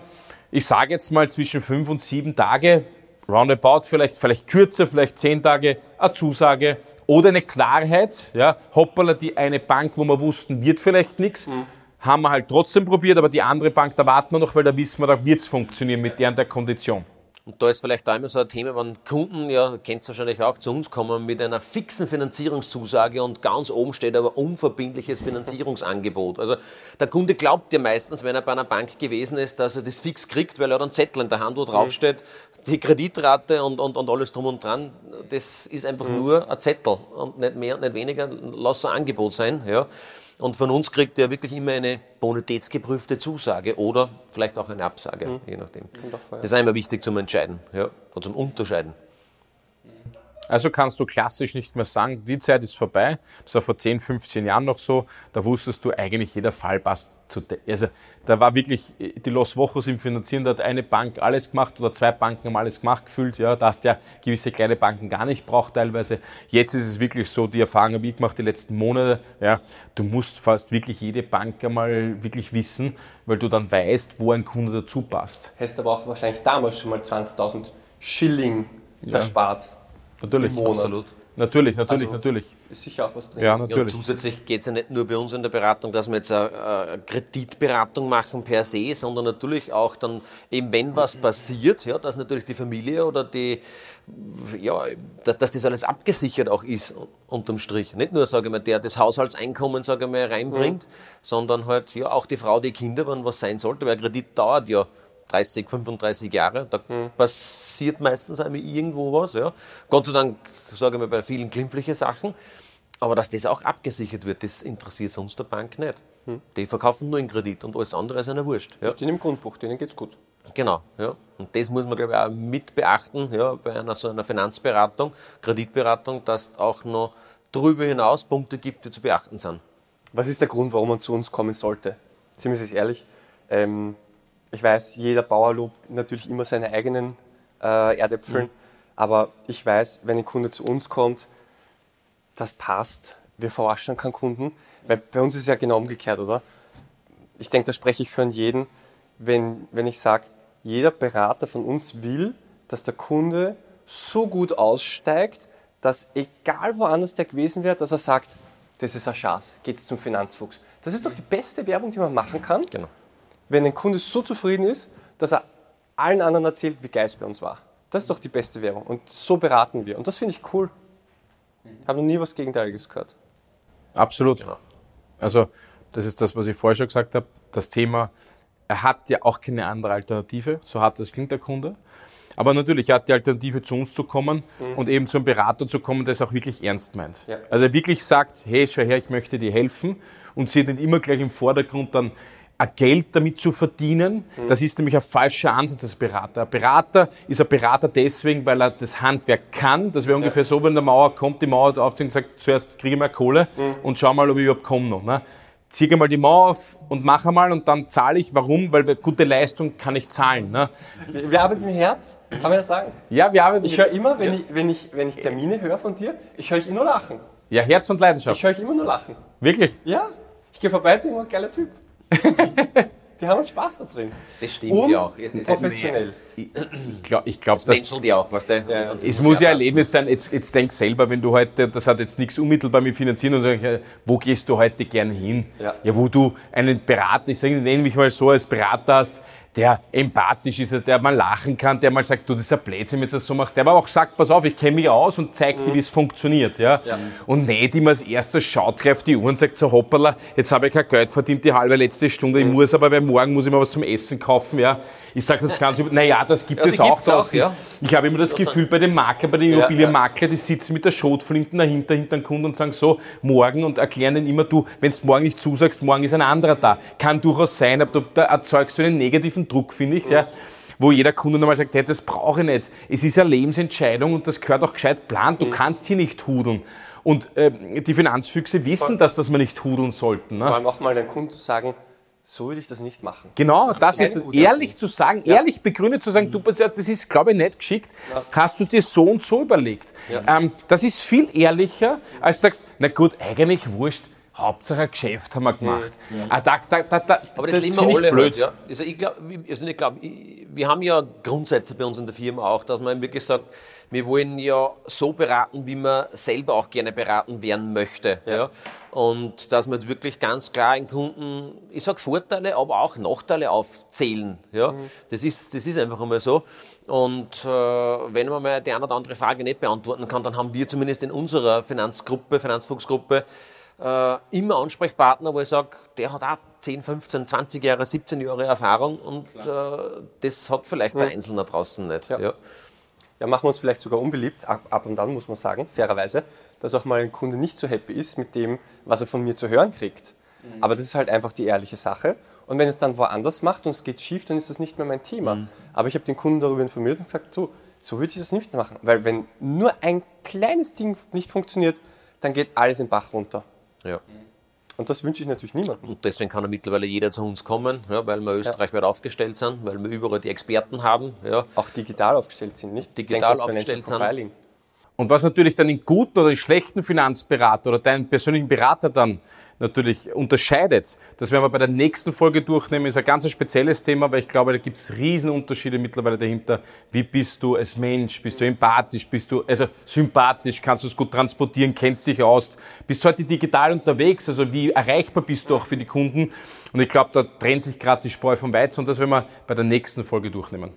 ich sage jetzt mal zwischen fünf und sieben Tage, roundabout vielleicht, vielleicht kürzer, vielleicht zehn Tage, eine Zusage oder eine Klarheit, ja, hoppala, die eine Bank, wo wir wussten, wird vielleicht nichts. Mhm haben wir halt trotzdem probiert, aber die andere Bank, da warten wir noch, weil da wissen wir, da wird es funktionieren mit der und der Kondition. Und da ist vielleicht auch immer so ein Thema, wenn Kunden, ja, kennt es wahrscheinlich auch, zu uns kommen mit einer fixen Finanzierungszusage und ganz oben steht aber unverbindliches Finanzierungsangebot. Also der Kunde glaubt ja meistens, wenn er bei einer Bank gewesen ist, dass er das fix kriegt, weil er einen Zettel in der Hand, wo draufsteht, die Kreditrate und, und, und alles drum und dran, das ist einfach mhm. nur ein Zettel und nicht mehr und nicht weniger, lass ein Angebot sein. Ja. Und von uns kriegt er wirklich immer eine bonitätsgeprüfte Zusage oder vielleicht auch eine Absage, mhm. je nachdem. Das ist einmal wichtig zum Entscheiden, ja, oder zum Unterscheiden. Also kannst du klassisch nicht mehr sagen, die Zeit ist vorbei. Das war vor 10, 15 Jahren noch so. Da wusstest du eigentlich, jeder Fall passt zu. Also da war wirklich die Los Wochos im Finanzieren, da hat eine Bank alles gemacht oder zwei Banken haben alles gemacht gefühlt. Ja, da hast ja gewisse kleine Banken gar nicht braucht teilweise. Jetzt ist es wirklich so, die Erfahrung habe ich gemacht die letzten Monate. Ja, du musst fast wirklich jede Bank einmal wirklich wissen, weil du dann weißt, wo ein Kunde dazu passt. Hast aber auch wahrscheinlich damals schon mal 20.000 Schilling ja. erspart. Natürlich, absolut. Natürlich, natürlich, also, natürlich. Ist sicher auch was drin. Ja, natürlich. Ja, zusätzlich geht es ja nicht nur bei uns in der Beratung, dass wir jetzt eine, Kreditberatung machen per se, sondern natürlich auch dann, eben wenn was passiert, ja, dass natürlich die Familie oder die, ja, dass das alles abgesichert auch ist unterm Strich. Nicht nur, sage ich mal, der das Haushaltseinkommen, sage ich mal, reinbringt, mhm. sondern halt ja auch die Frau, die Kinder, wenn was sein sollte, weil Kredit dauert ja 30, 35 Jahre. Da mhm. passiert meistens einmal irgendwo was. Ja. Gott sei Dank, sage ich mal, bei vielen glimpfliche Sachen. Aber dass das auch abgesichert wird, das interessiert sonst der Bank nicht. Mhm. Die verkaufen nur in Kredit und alles andere ist einer wurscht. Ja. Stehen im Grundbuch, denen geht es gut. Genau, ja. Und das muss man, glaube ich, auch mit beachten ja, bei einer so einer Finanzberatung, Kreditberatung, dass es auch noch darüber hinaus Punkte gibt, die zu beachten sind. Was ist der Grund, warum man zu uns kommen sollte? Ziemlich ehrlich. Ähm, ich weiß, jeder Bauer lobt natürlich immer seine eigenen äh, Erdäpfeln, mhm. aber ich weiß, wenn ein Kunde zu uns kommt, das passt, wir verarschen keinen Kunden, weil bei uns ist es ja genau umgekehrt, oder? Ich denke, da spreche ich für jeden, wenn, wenn ich sage, jeder Berater von uns will, dass der Kunde so gut aussteigt, dass egal woanders der gewesen wäre, dass er sagt, das ist ein Schatz, geht zum Finanzfuchs. Das ist doch die beste Werbung, die man machen kann. Genau wenn ein Kunde so zufrieden ist, dass er allen anderen erzählt, wie geil es bei uns war. Das ist doch die beste Währung. Und so beraten wir. Und das finde ich cool. Ich habe noch nie was Gegenteiliges gehört. Absolut. Genau. Also, das ist das, was ich vorher schon gesagt habe. Das Thema, er hat ja auch keine andere Alternative. So hart das klingt der Kunde. Aber natürlich, er hat die Alternative, zu uns zu kommen mhm. und eben zum Berater zu kommen, der es auch wirklich ernst meint. Ja. Also er wirklich sagt, hey, schau her, ich möchte dir helfen und sie nicht immer gleich im Vordergrund dann Geld damit zu verdienen. Mhm. Das ist nämlich ein falscher Ansatz als Berater. Ein Berater ist ein Berater deswegen, weil er das Handwerk kann. Das wäre ungefähr ja. so, wenn der Mauer kommt, die Mauer aufzieht und sagt, zuerst kriege ich mal Kohle mhm. und schau mal, ob ich überhaupt komme noch. Ne? Ziehe mal die Mauer auf und mache mal und dann zahle ich. Warum? Weil gute Leistung kann ich zahlen. Ne? Wir, wir arbeiten im Herz, kann man das sagen? Ja, wir arbeiten. Ich höre immer, wenn, ja. ich, wenn, ich, wenn ich Termine höre von dir, ich höre ich immer lachen. Ja, Herz und Leidenschaft. Ich höre ich immer nur lachen. Wirklich? Ja. Ich gehe vorbei und denke, ein geiler Typ. Die haben Spaß da drin. Das stimmt und ja auch. professionell. Ich glaube, ich glaub, das menschelt ja auch, was der. Ja, es muss ja ein Erlebnis sein. Jetzt, jetzt denk selber, wenn du heute, das hat jetzt nichts unmittelbar mit Finanzieren und sagen, wo gehst du heute gerne hin? Ja. ja, wo du einen Berater, ich nenne mich mal so als Berater hast, der empathisch ist, der mal lachen kann, der mal sagt, du, das ist ein Blödsinn, wenn du das so machst, der aber auch sagt, pass auf, ich kenne mich aus und zeigt mhm. dir, wie es funktioniert. Ja? ja? Und nicht immer als erstes schaut, greift die Uhr und sagt so, hoppala, jetzt habe ich kein Geld verdient, die halbe letzte Stunde, mhm. ich muss aber, weil morgen muss ich mal was zum Essen kaufen. Ja? Ich sage das ganz, naja, das gibt ja, es auch draußen. Ja. Ich habe immer das Gefühl, bei den Makler, bei den Immobilienmakler, die sitzen mit der Schrotflinten dahinter, hinter dem Kunden und sagen so, morgen und erklären ihnen immer, du, wenn du morgen nicht zusagst, morgen ist ein anderer da. Kann durchaus sein, aber da erzeugst du einen negativen Druck, finde ich. Ja wo jeder Kunde nochmal sagt, hey, das brauche ich nicht. Es ist eine Lebensentscheidung und das gehört auch gescheit plant. Du mhm. kannst hier nicht hudeln. Und äh, die Finanzfüchse wissen das, dass man nicht hudeln sollten. Ne? Vor allem auch mal den Kunden sagen, so würde ich das nicht machen. Genau, das, das ist, ist ehrlich zu sagen, ja. ehrlich begründet zu sagen, mhm. du, das ist, glaube ich, nicht geschickt, ja. hast du dir so und so überlegt. Ja. Ähm, das ist viel ehrlicher, als du sagst, na gut, eigentlich wurscht, Hauptsache ein Geschäft haben wir gemacht. Ah, da, da, da, Aber das, das leben wir alle blöd. Halt, ja. Also ich glaube, also ich glaub, wir haben ja Grundsätze bei uns in der Firma auch, dass man wirklich sagt, wir wollen ja so beraten, wie man selber auch gerne beraten werden möchte. Ja. ja. Und dass wir wirklich ganz klar den Kunden, ich sage Vorteile, aber auch Nachteile aufzählen. Ja. Mhm. Das, ist, das ist einfach einmal so. Und äh, wenn man mal die eine oder andere Frage nicht beantworten kann, dann haben wir zumindest in unserer Finanzgruppe, Finanzfuchsgruppe, äh, immer Ansprechpartner, wo ich sage, der hat auch 10, 15, 20 Jahre, 17 Jahre Erfahrung und äh, das hat vielleicht der Einzelne draußen nicht. Ja. Ja. Ja. machen wir uns vielleicht sogar unbeliebt, ab, ab und an muss man sagen, fairerweise, dass auch mal ein Kunde nicht so happy ist mit dem, was er von mir zu hören kriegt. Mhm. Aber das ist halt einfach die ehrliche Sache. Und wenn es dann woanders macht und es geht schief, dann ist das nicht mehr mein Thema. Mhm. Aber ich habe den Kunden darüber informiert und gesagt, so, so würde ich das nicht machen. Weil wenn nur ein kleines Ding nicht funktioniert, dann geht alles in den Bach runter. Ja. Und das wünsche ich natürlich niemandem. Und deswegen kann mittlerweile jeder zu uns kommen, ja, weil wir österreichweit ja. aufgestellt sind, weil wir überall die Experten haben. Ja. Auch digital aufgestellt sind, nicht? Digital aufgestellt sind. Und was natürlich dann in guten oder in schlechten Finanzberater oder deinen persönlichen Berater dann natürlich unterscheidet. Das werden wir bei der nächsten Folge durchnehmen. Ist ein ganz spezielles Thema, weil ich glaube, da gibt es Riesenunterschiede mittlerweile dahinter. Wie bist du als Mensch? Bist du empathisch? Bist du also sympathisch? Kannst du es gut transportieren? Kennst dich aus? Bist du heute digital unterwegs? Also wie erreichbar bist du auch für die Kunden? Und ich glaube, da trennt sich gerade die Spreu vom Weizen und das werden wir bei der nächsten Folge durchnehmen.